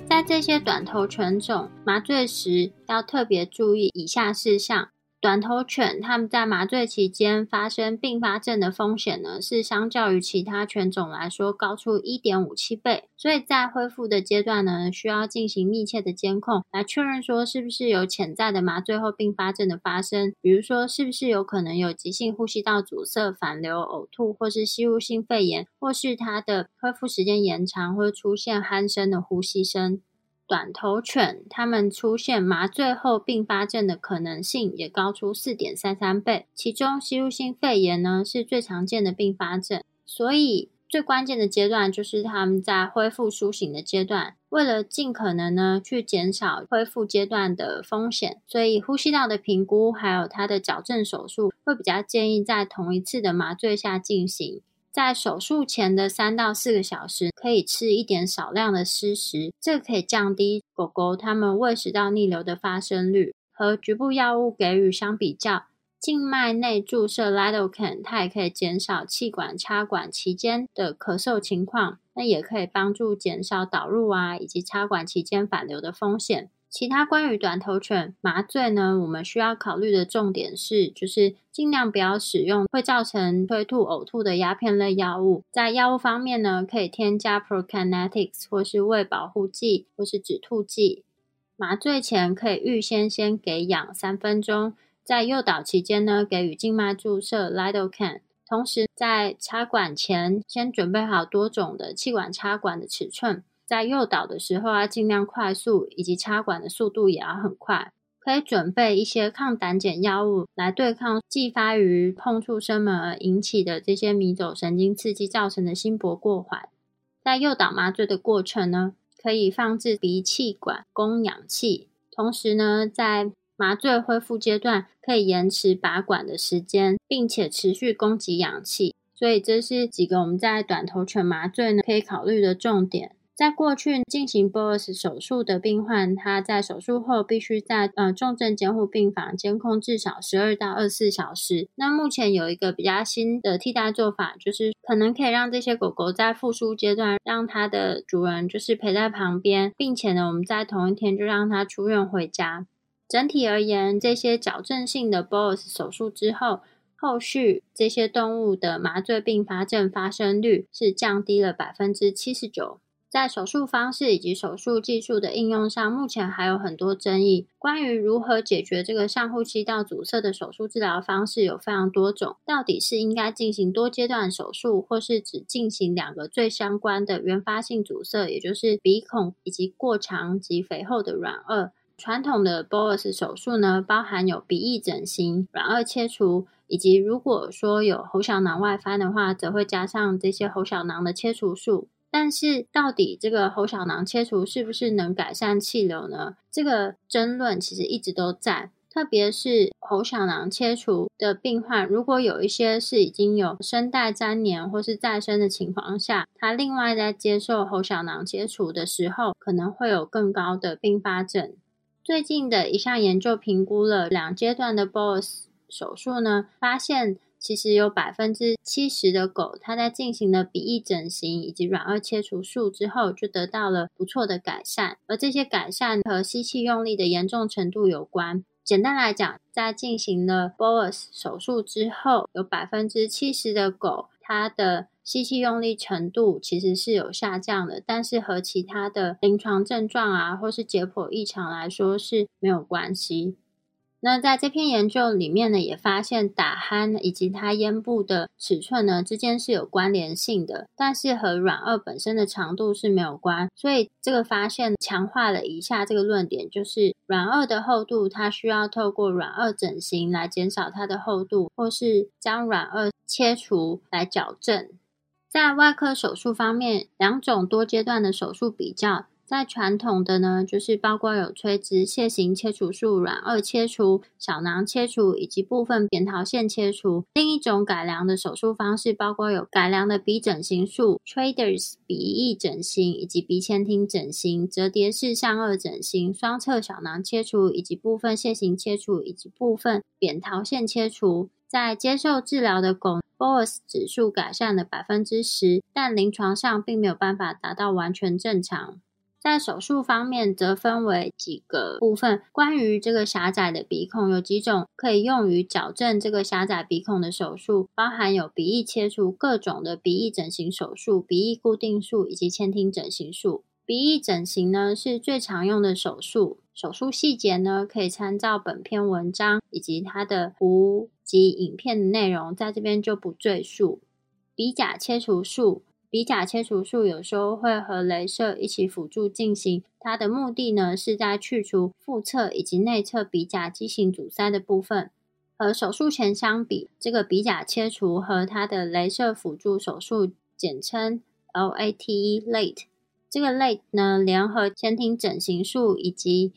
A: 在这些短头犬种麻醉时，要特别注意以下事项。短头犬它们在麻醉期间发生并发症的风险呢，是相较于其他犬种来说高出一点五七倍。所以在恢复的阶段呢，需要进行密切的监控，来确认说是不是有潜在的麻醉后并发症的发生，比如说是不是有可能有急性呼吸道阻塞、反流、呕吐，或是吸入性肺炎，或是它的恢复时间延长，或出现鼾声的呼吸声。短头犬，它们出现麻醉后并发症的可能性也高出四点三三倍，其中吸入性肺炎呢是最常见的并发症。所以最关键的阶段就是它们在恢复苏醒的阶段，为了尽可能呢去减少恢复阶段的风险，所以呼吸道的评估还有它的矫正手术会比较建议在同一次的麻醉下进行。在手术前的三到四个小时，可以吃一点少量的湿食，这可以降低狗狗它们胃食道逆流的发生率。和局部药物给予相比较，静脉内注射 lidocaine 它也可以减少气管插管期间的咳嗽情况，那也可以帮助减少导入啊以及插管期间反流的风险。其他关于短头犬麻醉呢，我们需要考虑的重点是，就是尽量不要使用会造成催吐、呕吐的鸦片类药物。在药物方面呢，可以添加 prokinetics 或是胃保护剂或是止吐剂。麻醉前可以预先先给氧三分钟，在诱导期间呢，给予静脉注射 lidocaine。同时在插管前，先准备好多种的气管插管的尺寸。在诱导的时候要尽量快速，以及插管的速度也要很快。可以准备一些抗胆碱药物来对抗继发于碰触声门而引起的这些迷走神经刺激造成的心搏过缓。在诱导麻醉的过程呢，可以放置鼻气管供氧气，同时呢，在麻醉恢复阶段可以延迟拔管的时间，并且持续供给氧气。所以这是几个我们在短头犬麻醉呢可以考虑的重点。在过去进行 BOS 手术的病患，他在手术后必须在呃重症监护病房监控至少十二到二十四小时。那目前有一个比较新的替代做法，就是可能可以让这些狗狗在复苏阶段，让它的主人就是陪在旁边，并且呢，我们在同一天就让它出院回家。整体而言，这些矫正性的 BOS 手术之后，后续这些动物的麻醉并发症发生率是降低了百分之七十九。在手术方式以及手术技术的应用上，目前还有很多争议。关于如何解决这个上呼吸道阻塞的手术治疗方式有非常多种。到底是应该进行多阶段手术，或是只进行两个最相关的原发性阻塞，也就是鼻孔以及过长及肥厚的软腭？传统的 BOS 手术呢，包含有鼻翼整形、软腭切除，以及如果说有喉小囊外翻的话，则会加上这些喉小囊的切除术。但是，到底这个喉小囊切除是不是能改善气流呢？这个争论其实一直都在。特别是喉小囊切除的病患，如果有一些是已经有声带粘连或是再生的情况下，他另外在接受喉小囊切除的时候，可能会有更高的并发症。最近的一项研究评估了两阶段的 BOSS 手术呢，发现。其实有百分之七十的狗，它在进行了鼻翼整形以及软腭切除术之后，就得到了不错的改善。而这些改善和吸气用力的严重程度有关。简单来讲，在进行了 BOS 手术之后，有百分之七十的狗，它的吸气用力程度其实是有下降的，但是和其他的临床症状啊，或是解剖异常来说是没有关系。那在这篇研究里面呢，也发现打鼾以及它咽部的尺寸呢之间是有关联性的，但是和软腭本身的长度是没有关。所以这个发现强化了以下这个论点，就是软腭的厚度它需要透过软腭整形来减少它的厚度，或是将软腭切除来矫正。在外科手术方面，两种多阶段的手术比较。在传统的呢，就是包括有垂直楔形切除术、软腭切除、小囊切除以及部分扁桃腺切除。另一种改良的手术方式包括有改良的鼻整形术 （Traders 鼻翼整形）以及鼻前庭整形、折叠式上颚整形、双侧小囊切除以及部分楔形切除以及部分扁桃腺切除。在接受治疗的狗，BOS 指数改善了百分之十，但临床上并没有办法达到完全正常。在手术方面，则分为几个部分。关于这个狭窄的鼻孔，有几种可以用于矫正这个狭窄鼻孔的手术，包含有鼻翼切除、各种的鼻翼整形手术、鼻翼固定术以及前庭整形术。鼻翼整形呢是最常用的手术，手术细节呢可以参照本篇文章以及它的图及影片的内容，在这边就不赘述。鼻甲切除术。鼻甲切除术有时候会和镭射一起辅助进行，它的目的呢是在去除腹侧以及内侧鼻甲畸形阻塞的部分。和手术前相比，这个鼻甲切除和它的镭射辅助手术，简称 LATE，Late） 这个 LATE 呢联合前庭整形术以及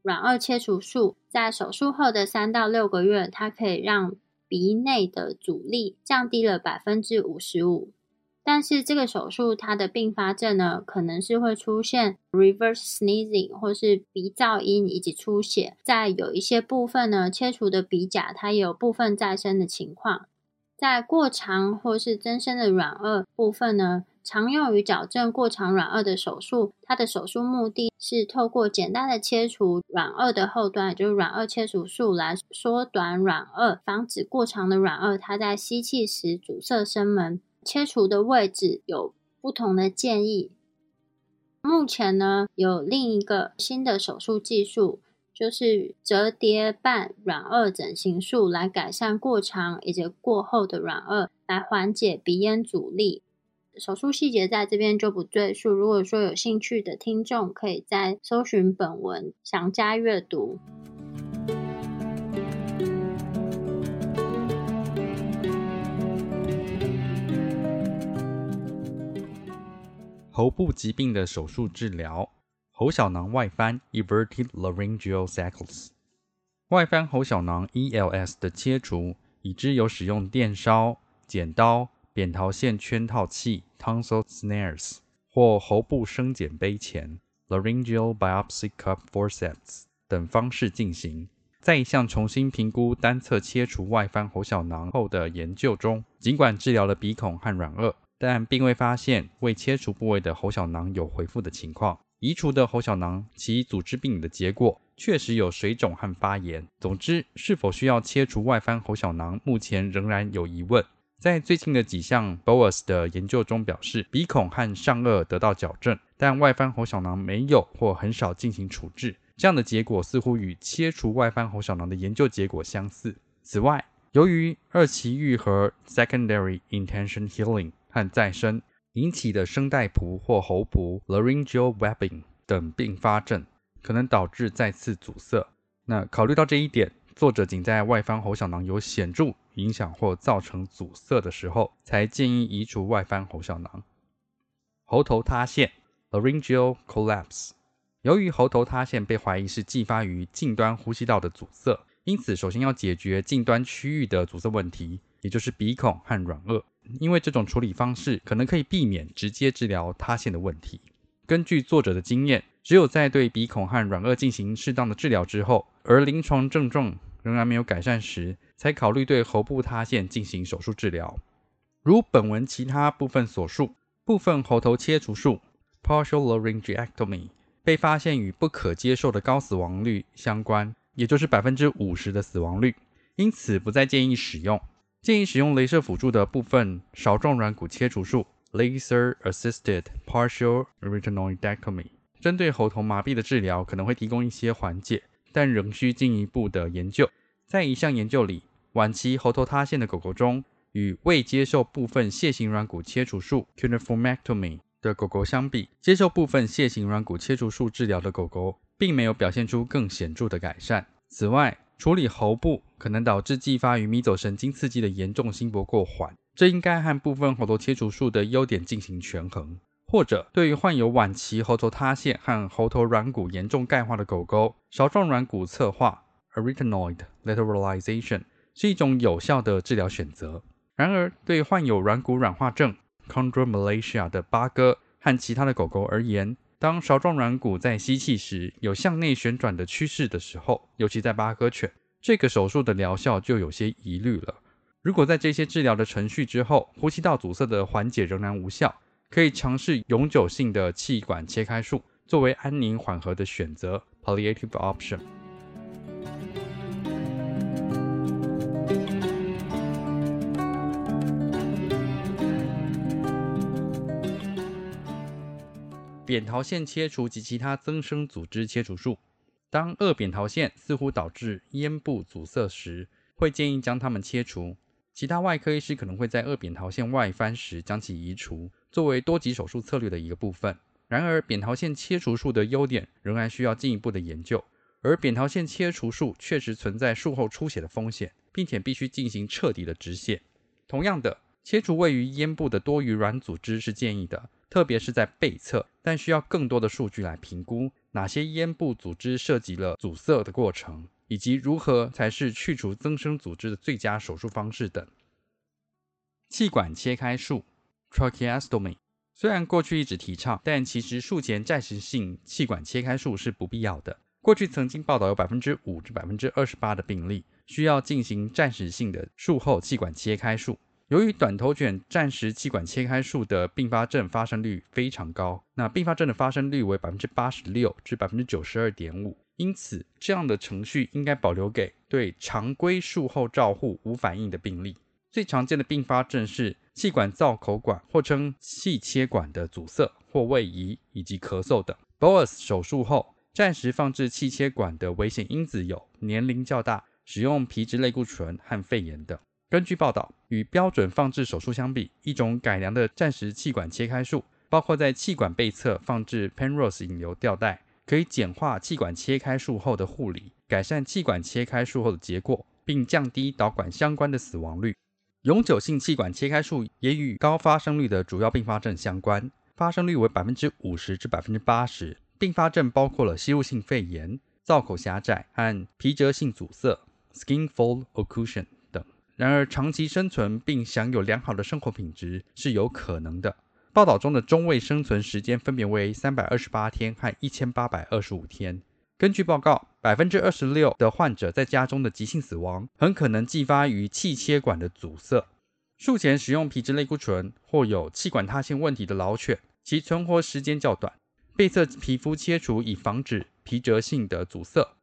A: 软腭切除术，在手术后的三到六个月，它可以让鼻内的阻力降低了百分之五十五。但是这个手术它的并发症呢，可能是会出现 reverse sneezing 或是鼻噪音以及出血。在有一些部分呢，切除的鼻甲它也有部分再生的情况。在过长或是增生的软腭部分呢，常用于矫正过长软腭的手术，它的手术目的是透过简单的切除软腭的后端，也就是软腭切除术来缩短软腭，防止过长的软腭它在吸气时阻塞声门。切除的位置有不同的建议。目前呢，有另一个新的手术技术，就是折叠瓣软腭整形术，来改善过长以及过厚的软腭，来缓解鼻咽阻力。手术细节在这边就不赘述。如果说有兴趣的听众，可以在搜寻本文详加阅读。
B: 喉部疾病的手术治疗，喉小囊外翻 （Everted Laryngeal Sacles）。外翻喉小囊 （ELS） 的切除，已知有使用电烧、剪刀。扁桃腺圈套器 （tonsil snares） 或喉部生检杯钳 （laryngeal biopsy cup forceps） 等方式进行。在一项重新评估单侧切除外翻喉小囊后的研究中，尽管治疗了鼻孔和软腭，但并未发现未切除部位的喉小囊有恢复的情况。移除的喉小囊其组织病理的结果确实有水肿和发炎。总之，是否需要切除外翻喉小囊，目前仍然有疑问。在最近的几项 Boas 的研究中表示，鼻孔和上颚得到矫正，但外翻喉小囊没有或很少进行处置。这样的结果似乎与切除外翻喉小囊的研究结果相似。此外，由于二期愈合 （secondary intention healing） 和再生引起的声带蹼或喉蹼 （laryngeal webbing） 等并发症，可能导致再次阻塞。那考虑到这一点，作者仅在外翻喉小囊有显著影响或造成阻塞的时候，才建议移除外翻喉小囊。喉头塌陷 （laryngeal collapse） 由于喉头塌陷被怀疑是继发于近端呼吸道的阻塞，因此首先要解决近端区域的阻塞问题，也就是鼻孔和软腭。因为这种处理方式可能可以避免直接治疗塌陷的问题。根据作者的经验，只有在对鼻孔和软腭进行适当的治疗之后，而临床症状仍然没有改善时，才考虑对喉部塌陷进行手术治疗。如本文其他部分所述，部分喉头切除术 （partial laryngectomy） 被发现与不可接受的高死亡率相关，也就是百分之五十的死亡率，因此不再建议使用。建议使用镭射辅助的部分少状软骨切除术 （laser-assisted partial arytenoidectomy）。针对喉头麻痹的治疗可能会提供一些缓解，但仍需进一步的研究。在一项研究里，晚期喉头塌陷的狗狗中，与未接受部分蟹形软骨切除术 （cuneiformectomy） 的狗狗相比，接受部分蟹形软骨切除术治疗的狗狗并没有表现出更显著的改善。此外，处理喉部可能导致继发于迷走神经刺激的严重心搏过缓，这应该和部分喉头切除术的优点进行权衡。或者，对于患有晚期喉头塌陷和喉头软骨严重钙化的狗狗，勺状软骨侧化 （arytenoid lateralization） 是一种有效的治疗选择。然而，对患有软骨软化症 （condromalacia） 的八哥和其他的狗狗而言，当勺状软骨在吸气时有向内旋转的趋势的时候，尤其在巴哥犬，这个手术的疗效就有些疑虑了。如果在这些治疗的程序之后，呼吸道阻塞的缓解仍然无效，可以尝试永久性的气管切开术，作为安宁缓和的选择 （palliative option）。扁桃腺切除及其他增生组织切除术。当二扁桃腺似乎导致咽部阻塞时，会建议将它们切除。其他外科医师可能会在二扁桃腺外翻时将其移除。作为多级手术策略的一个部分，然而扁桃腺切除术的优点仍然需要进一步的研究。而扁桃腺切除术确实存在术后出血的风险，并且必须进行彻底的止血。同样的，切除位于咽部的多余软组织是建议的，特别是在背侧，但需要更多的数据来评估哪些咽部组织涉及了阻塞的过程，以及如何才是去除增生组织的最佳手术方式等。气管切开术。Tracheostomy 虽然过去一直提倡，但其实术前暂时性气管切开术是不必要的。过去曾经报道有百分之五至百分之二十八的病例需要进行暂时性的术后气管切开术。由于短头犬暂时气管切开术的并发症发生率非常高，那并发症的发生率为百分之八十六至百分之九十二点五，因此这样的程序应该保留给对常规术后照护无反应的病例。最常见的并发症是气管造口管或称气切管的阻塞或位移，以及咳嗽等。BOAS 手术后暂时放置气切管的危险因子有年龄较大、使用皮质类固醇和肺炎等。根据报道，与标准放置手术相比，一种改良的暂时气管切开术，包括在气管背侧放置 Penrose 引流吊带，可以简化气管切开术后的护理，改善气管切开术后的结果，并降低导管相关的死亡率。永久性气管切开术也与高发生率的主要并发症相关，发生率为百分之五十至百分之八十。并发症包括了吸入性肺炎、造口狭窄和皮折性阻塞 （Skin Fold Occlusion）。然而，长期生存并享有良好的生活品质是有可能的。报道中的中位生存时间分别为三百二十八天和一千八百二十五天。根据报告，百分之二十六的患者在家中的急性死亡很可能继发于气切管的阻塞。术前使用皮质类固醇或有气管塌陷问题的老犬，其存活时间较短。背侧皮肤切除以防止皮折性的阻塞。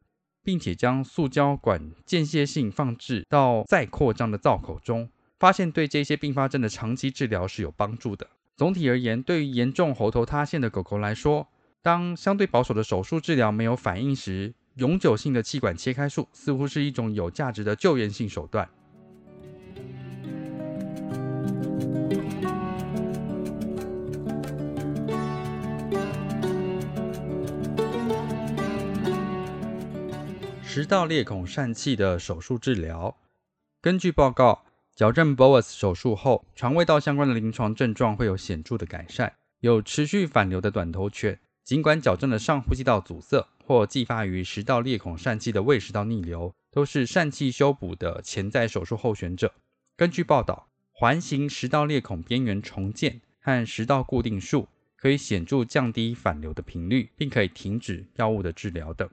B: 并且将塑胶管间歇性放置到再扩张的造口中，发现对这些并发症的长期治疗是有帮助的。总体而言，对于严重喉头塌陷的狗狗来说，当相对保守的手术治疗没有反应时，永久性的气管切开术似乎是一种有价值的救援性手段。食道裂孔疝气的手术治疗，根据报告，矫正 BOAS 手术后，肠胃道相关的临床症状会有显著的改善。有持续反流的短头犬，尽管矫正了上呼吸道阻塞或继发于食道裂孔疝气的胃食道逆流，都是疝气修补的潜在手术候选者。根据报道，环形食道裂孔边缘重建和食道固定术可以显著降低反流的频率，并可以停止药物的治疗等。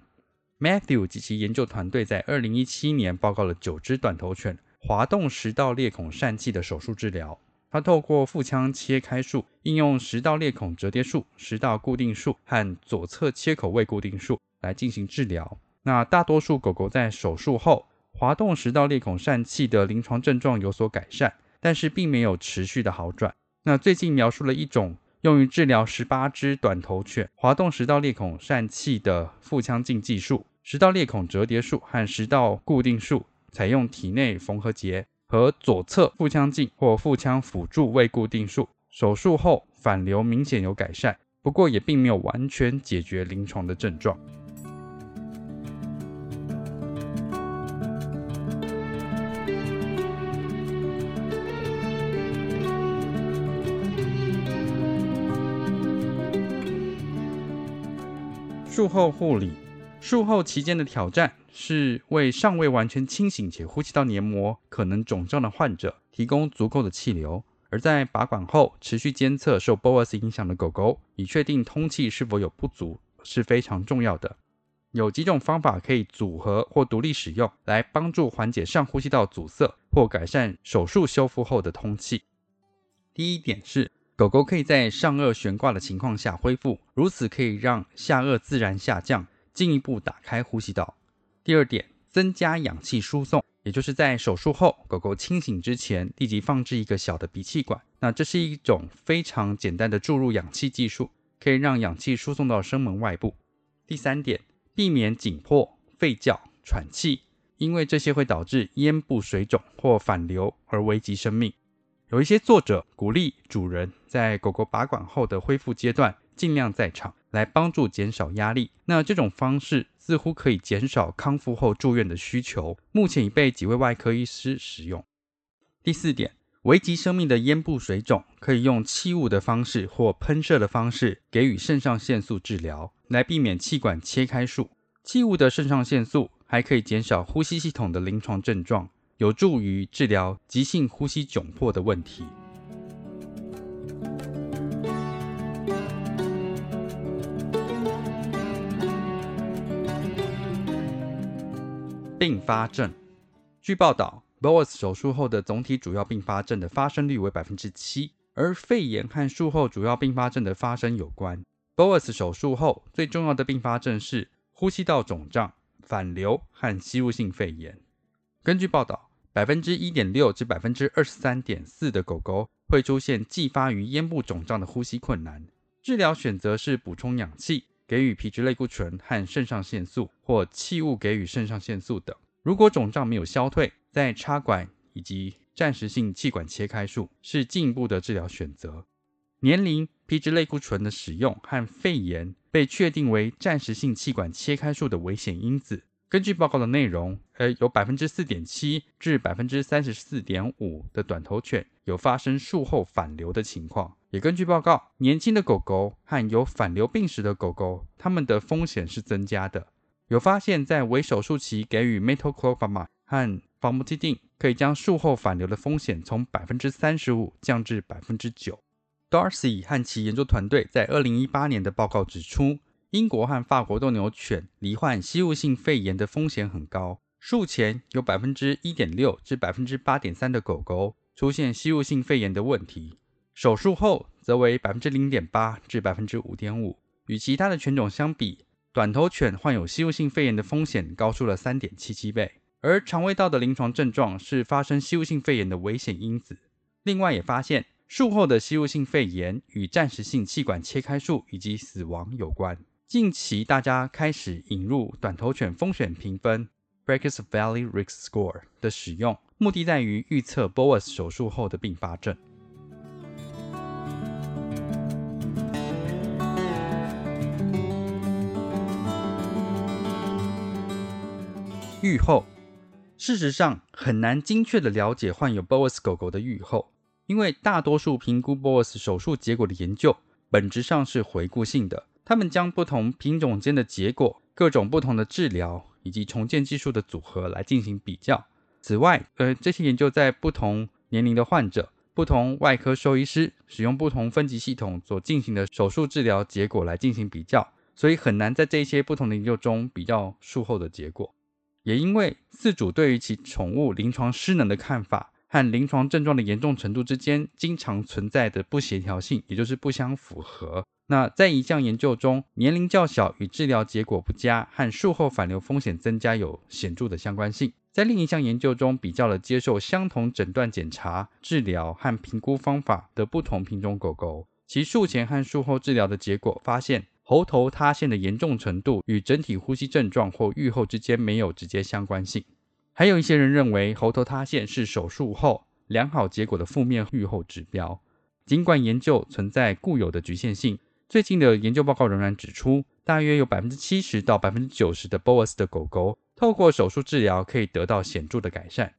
B: Matthew 及其研究团队在2017年报告了九只短头犬滑动食道裂孔疝气的手术治疗。他透过腹腔切开术、应用食道裂孔折叠术、食道固定术和左侧切口位固定术来进行治疗。那大多数狗狗在手术后滑动食道裂孔疝气的临床症状有所改善，但是并没有持续的好转。那最近描述了一种用于治疗十八只短头犬滑动食道裂孔疝气的腹腔镜技术。食道裂孔折叠术和食道固定术采用体内缝合结和左侧腹腔镜或腹腔辅助位固定术，手术后反流明显有改善，不过也并没有完全解决临床的症状。术后护理。术后期间的挑战是为尚未完全清醒且呼吸道黏膜可能肿胀的患者提供足够的气流，而在拔管后持续监测受 BOAS 影响的狗狗，以确定通气是否有不足是非常重要的。有几种方法可以组合或独立使用，来帮助缓解上呼吸道阻塞或改善手术修复后的通气。第一点是，狗狗可以在上颚悬挂的情况下恢复，如此可以让下颚自然下降。进一步打开呼吸道。第二点，增加氧气输送，也就是在手术后狗狗清醒之前，立即放置一个小的鼻气管。那这是一种非常简单的注入氧气技术，可以让氧气输送到声门外部。第三点，避免紧迫、吠叫、喘气，因为这些会导致咽部水肿或反流而危及生命。有一些作者鼓励主人在狗狗拔管后的恢复阶段，尽量在场。来帮助减少压力，那这种方式似乎可以减少康复后住院的需求。目前已被几位外科医师使用。第四点，危及生命的咽部水肿，可以用气雾的方式或喷射的方式给予肾上腺素治疗，来避免气管切开术。气雾的肾上腺素还可以减少呼吸系统的临床症状，有助于治疗急性呼吸窘迫的问题。并发症。据报道，，BOAS 手术后的总体主要并发症的发生率为百分之七，而肺炎和术后主要并发症的发生有关。BOAS 手术后最重要的并发症是呼吸道肿胀、反流和吸入性肺炎。根据报道，百分之一点六至百分之二十三点四的狗狗会出现继发于咽部肿胀的呼吸困难。治疗选择是补充氧气。给予皮质类固醇和肾上腺素，或器物给予肾上腺素等。如果肿胀没有消退，在插管以及暂时性气管切开术是进一步的治疗选择。年龄、皮质类固醇的使用和肺炎被确定为暂时性气管切开术的危险因子。根据报告的内容，呃，有百分之四点七至百分之三十四点五的短头犬有发生术后反流的情况。也根据报告，年轻的狗狗和有反流病史的狗狗，它们的风险是增加的。有发现，在微手术期给予 metoclopramide 和防不 m 定，可以将术后反流的风险从百分之三十五降至百分之九。Darcy 和其研究团队在二零一八年的报告指出。英国和法国斗牛犬罹患吸入性肺炎的风险很高。术前有百分之一点六至百分之八点三的狗狗出现吸入性肺炎的问题，手术后则为百分之零点八至百分之五点五。与其他的犬种相比，短头犬患有吸入性肺炎的风险高出了三点七七倍。而肠胃道的临床症状是发生吸入性肺炎的危险因子。另外也发现，术后的吸入性肺炎与暂时性气管切开术以及死亡有关。近期，大家开始引入短头犬风险评分 （Breakers Valley Risk Score） 的使用，目的在于预测 Bowes 手术后的并发症。愈后，事实上很难精确的了解患有 Bowes 狗狗的愈后，因为大多数评估 Bowes 手术结果的研究本质上是回顾性的。他们将不同品种间的结果、各种不同的治疗以及重建技术的组合来进行比较。此外，呃，这些研究在不同年龄的患者、不同外科兽医师使用不同分级系统所进行的手术治疗结果来进行比较，所以很难在这些不同的研究中比较术后的结果。也因为饲主对于其宠物临床失能的看法和临床症状的严重程度之间经常存在的不协调性，也就是不相符合。那在一项研究中，年龄较小与治疗结果不佳和术后反流风险增加有显著的相关性。在另一项研究中，比较了接受相同诊断检查、治疗和评估方法的不同品种狗狗，其术前和术后治疗的结果发现，喉头塌陷的严重程度与整体呼吸症状或愈后之间没有直接相关性。还有一些人认为，喉头塌陷是手术后良好结果的负面愈后指标，尽管研究存在固有的局限性。最近的研究报告仍然指出，大约有百分之七十到百分之九十的 BOAS 的狗狗透过手术治疗可以得到显著的改善。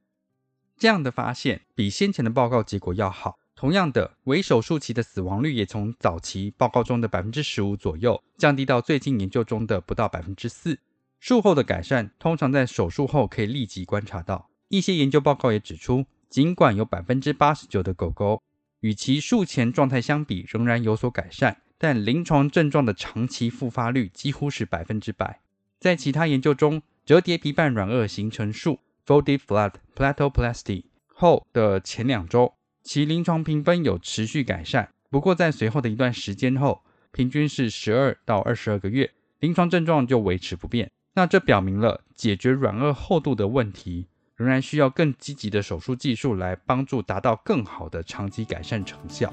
B: 这样的发现比先前的报告结果要好。同样的，微手术期的死亡率也从早期报告中的百分之十五左右降低到最近研究中的不到百分之四。术后的改善通常在手术后可以立即观察到。一些研究报告也指出，尽管有百分之八十九的狗狗与其术前状态相比仍然有所改善。但临床症状的长期复发率几乎是百分之百。在其他研究中，折叠皮瓣软腭形成术 （folded flat plateoplasty） 后的前两周，其临床评分有持续改善。不过，在随后的一段时间后，平均是十二到二十二个月，临床症状就维持不变。那这表明了解决软腭厚度的问题，仍然需要更积极的手术技术来帮助达到更好的长期改善成效。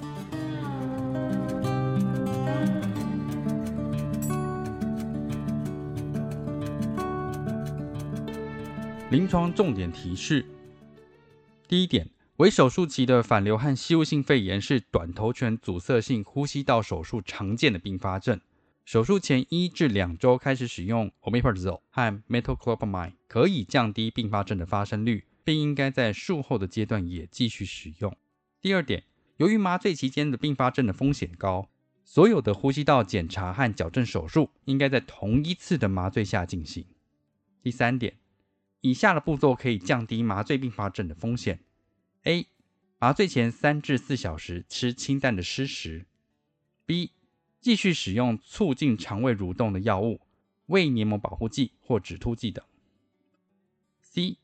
B: 临床重点提示：第一点，为手术期的反流和吸入性肺炎是短头犬阻塞性呼吸道手术常见的并发症。手术前一至两周开始使用 omeprazole 和 metoclopramide，可以降低并发症的发生率，并应该在术后的阶段也继续使用。第二点，由于麻醉期间的并发症的风险高，所有的呼吸道检查和矫正手术应该在同一次的麻醉下进行。第三点。以下的步骤可以降低麻醉并发症的风险：A. 麻醉前三至四小时吃清淡的湿食；B. 继续使用促进肠胃蠕动的药物，胃黏膜保护剂或止吐剂等；C.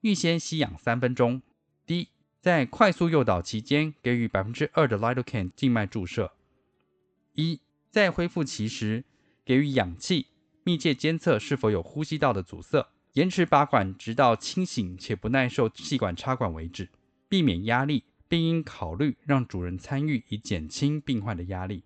B: 预先吸氧三分钟。D，在快速诱导期间给予百分之二的 lidocaine 静脉注射。一，在恢复期时给予氧气，密切监测是否有呼吸道的阻塞，延迟拔管直到清醒且不耐受气管插管为止，避免压力，并应考虑让主人参与以减轻病患的压力。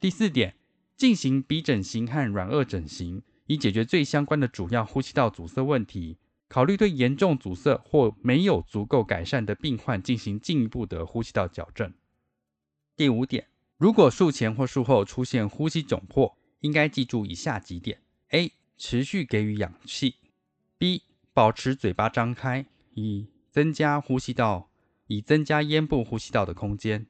B: 第四点，进行鼻整形和软腭整形，以解决最相关的主要呼吸道阻塞问题。考虑对严重阻塞或没有足够改善的病患进行进一步的呼吸道矫正。第五点，如果术前或术后出现呼吸窘迫，应该记住以下几点：A. 持续给予氧气；B. 保持嘴巴张开，以增加呼吸道，以增加咽部呼吸道的空间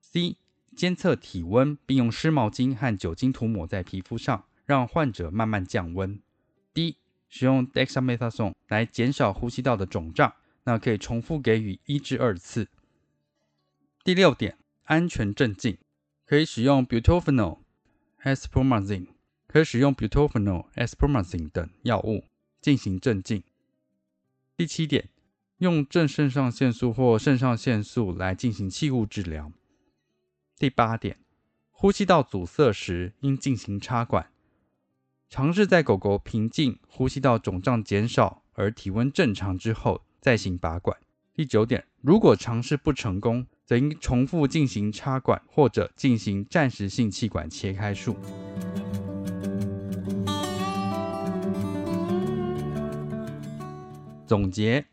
B: ；C. 监测体温，并用湿毛巾和酒精涂抹在皮肤上，让患者慢慢降温；D. 使用 dexamethasone 来减少呼吸道的肿胀，那可以重复给予一至二次。第六点，安全镇静，可以使用 butorphanol、espromazine，可以使用 butorphanol、espromazine 等药物进行镇静。第七点，用正肾上腺素或肾上腺素来进行气雾治疗。第八点，呼吸道阻塞时应进行插管。尝试在狗狗平静、呼吸道肿胀减少而体温正常之后再行拔管。第九点，如果尝试不成功，则应重复进行插管或者进行暂时性气管切开术。总结：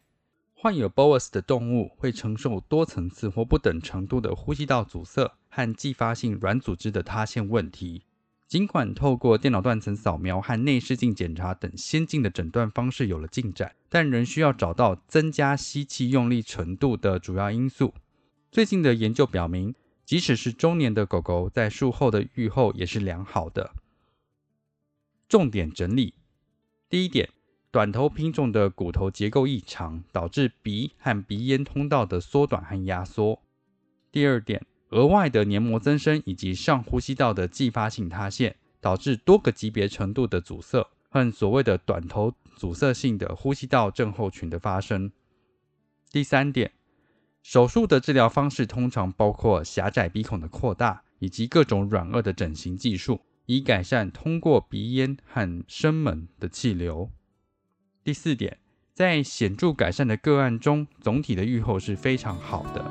B: 患有 BOAS 的动物会承受多层次或不等程度的呼吸道阻塞和继发性软组织的塌陷问题。尽管透过电脑断层扫描和内视镜检查等先进的诊断方式有了进展，但仍需要找到增加吸气用力程度的主要因素。最近的研究表明，即使是中年的狗狗，在术后的愈后也是良好的。重点整理：第一点，短头品种的骨头结构异常，导致鼻和鼻咽通道的缩短和压缩。第二点。额外的黏膜增生以及上呼吸道的继发性塌陷，导致多个级别程度的阻塞和所谓的短头阻塞性的呼吸道症候群的发生。第三点，手术的治疗方式通常包括狭窄鼻孔的扩大以及各种软腭的整形技术，以改善通过鼻咽和声门的气流。第四点，在显著改善的个案中，总体的预后是非常好的。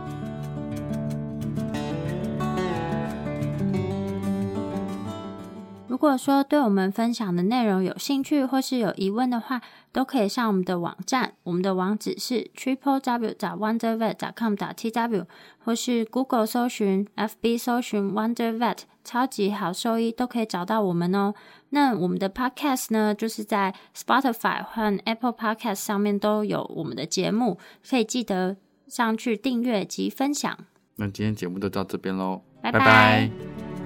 A: 如果说对我们分享的内容有兴趣或是有疑问的话，都可以上我们的网站，我们的网址是 triple w 打 wonder vet 打 com 打 t w，或是 Google 搜寻、FB 搜寻 Wonder Vet 超级好兽医，都可以找到我们哦。那我们的 Podcast 呢，就是在 Spotify 和 Apple Podcast 上面都有我们的节目，可以记得上去订阅及分享。
B: 那今天节目就到这边喽，
A: 拜拜。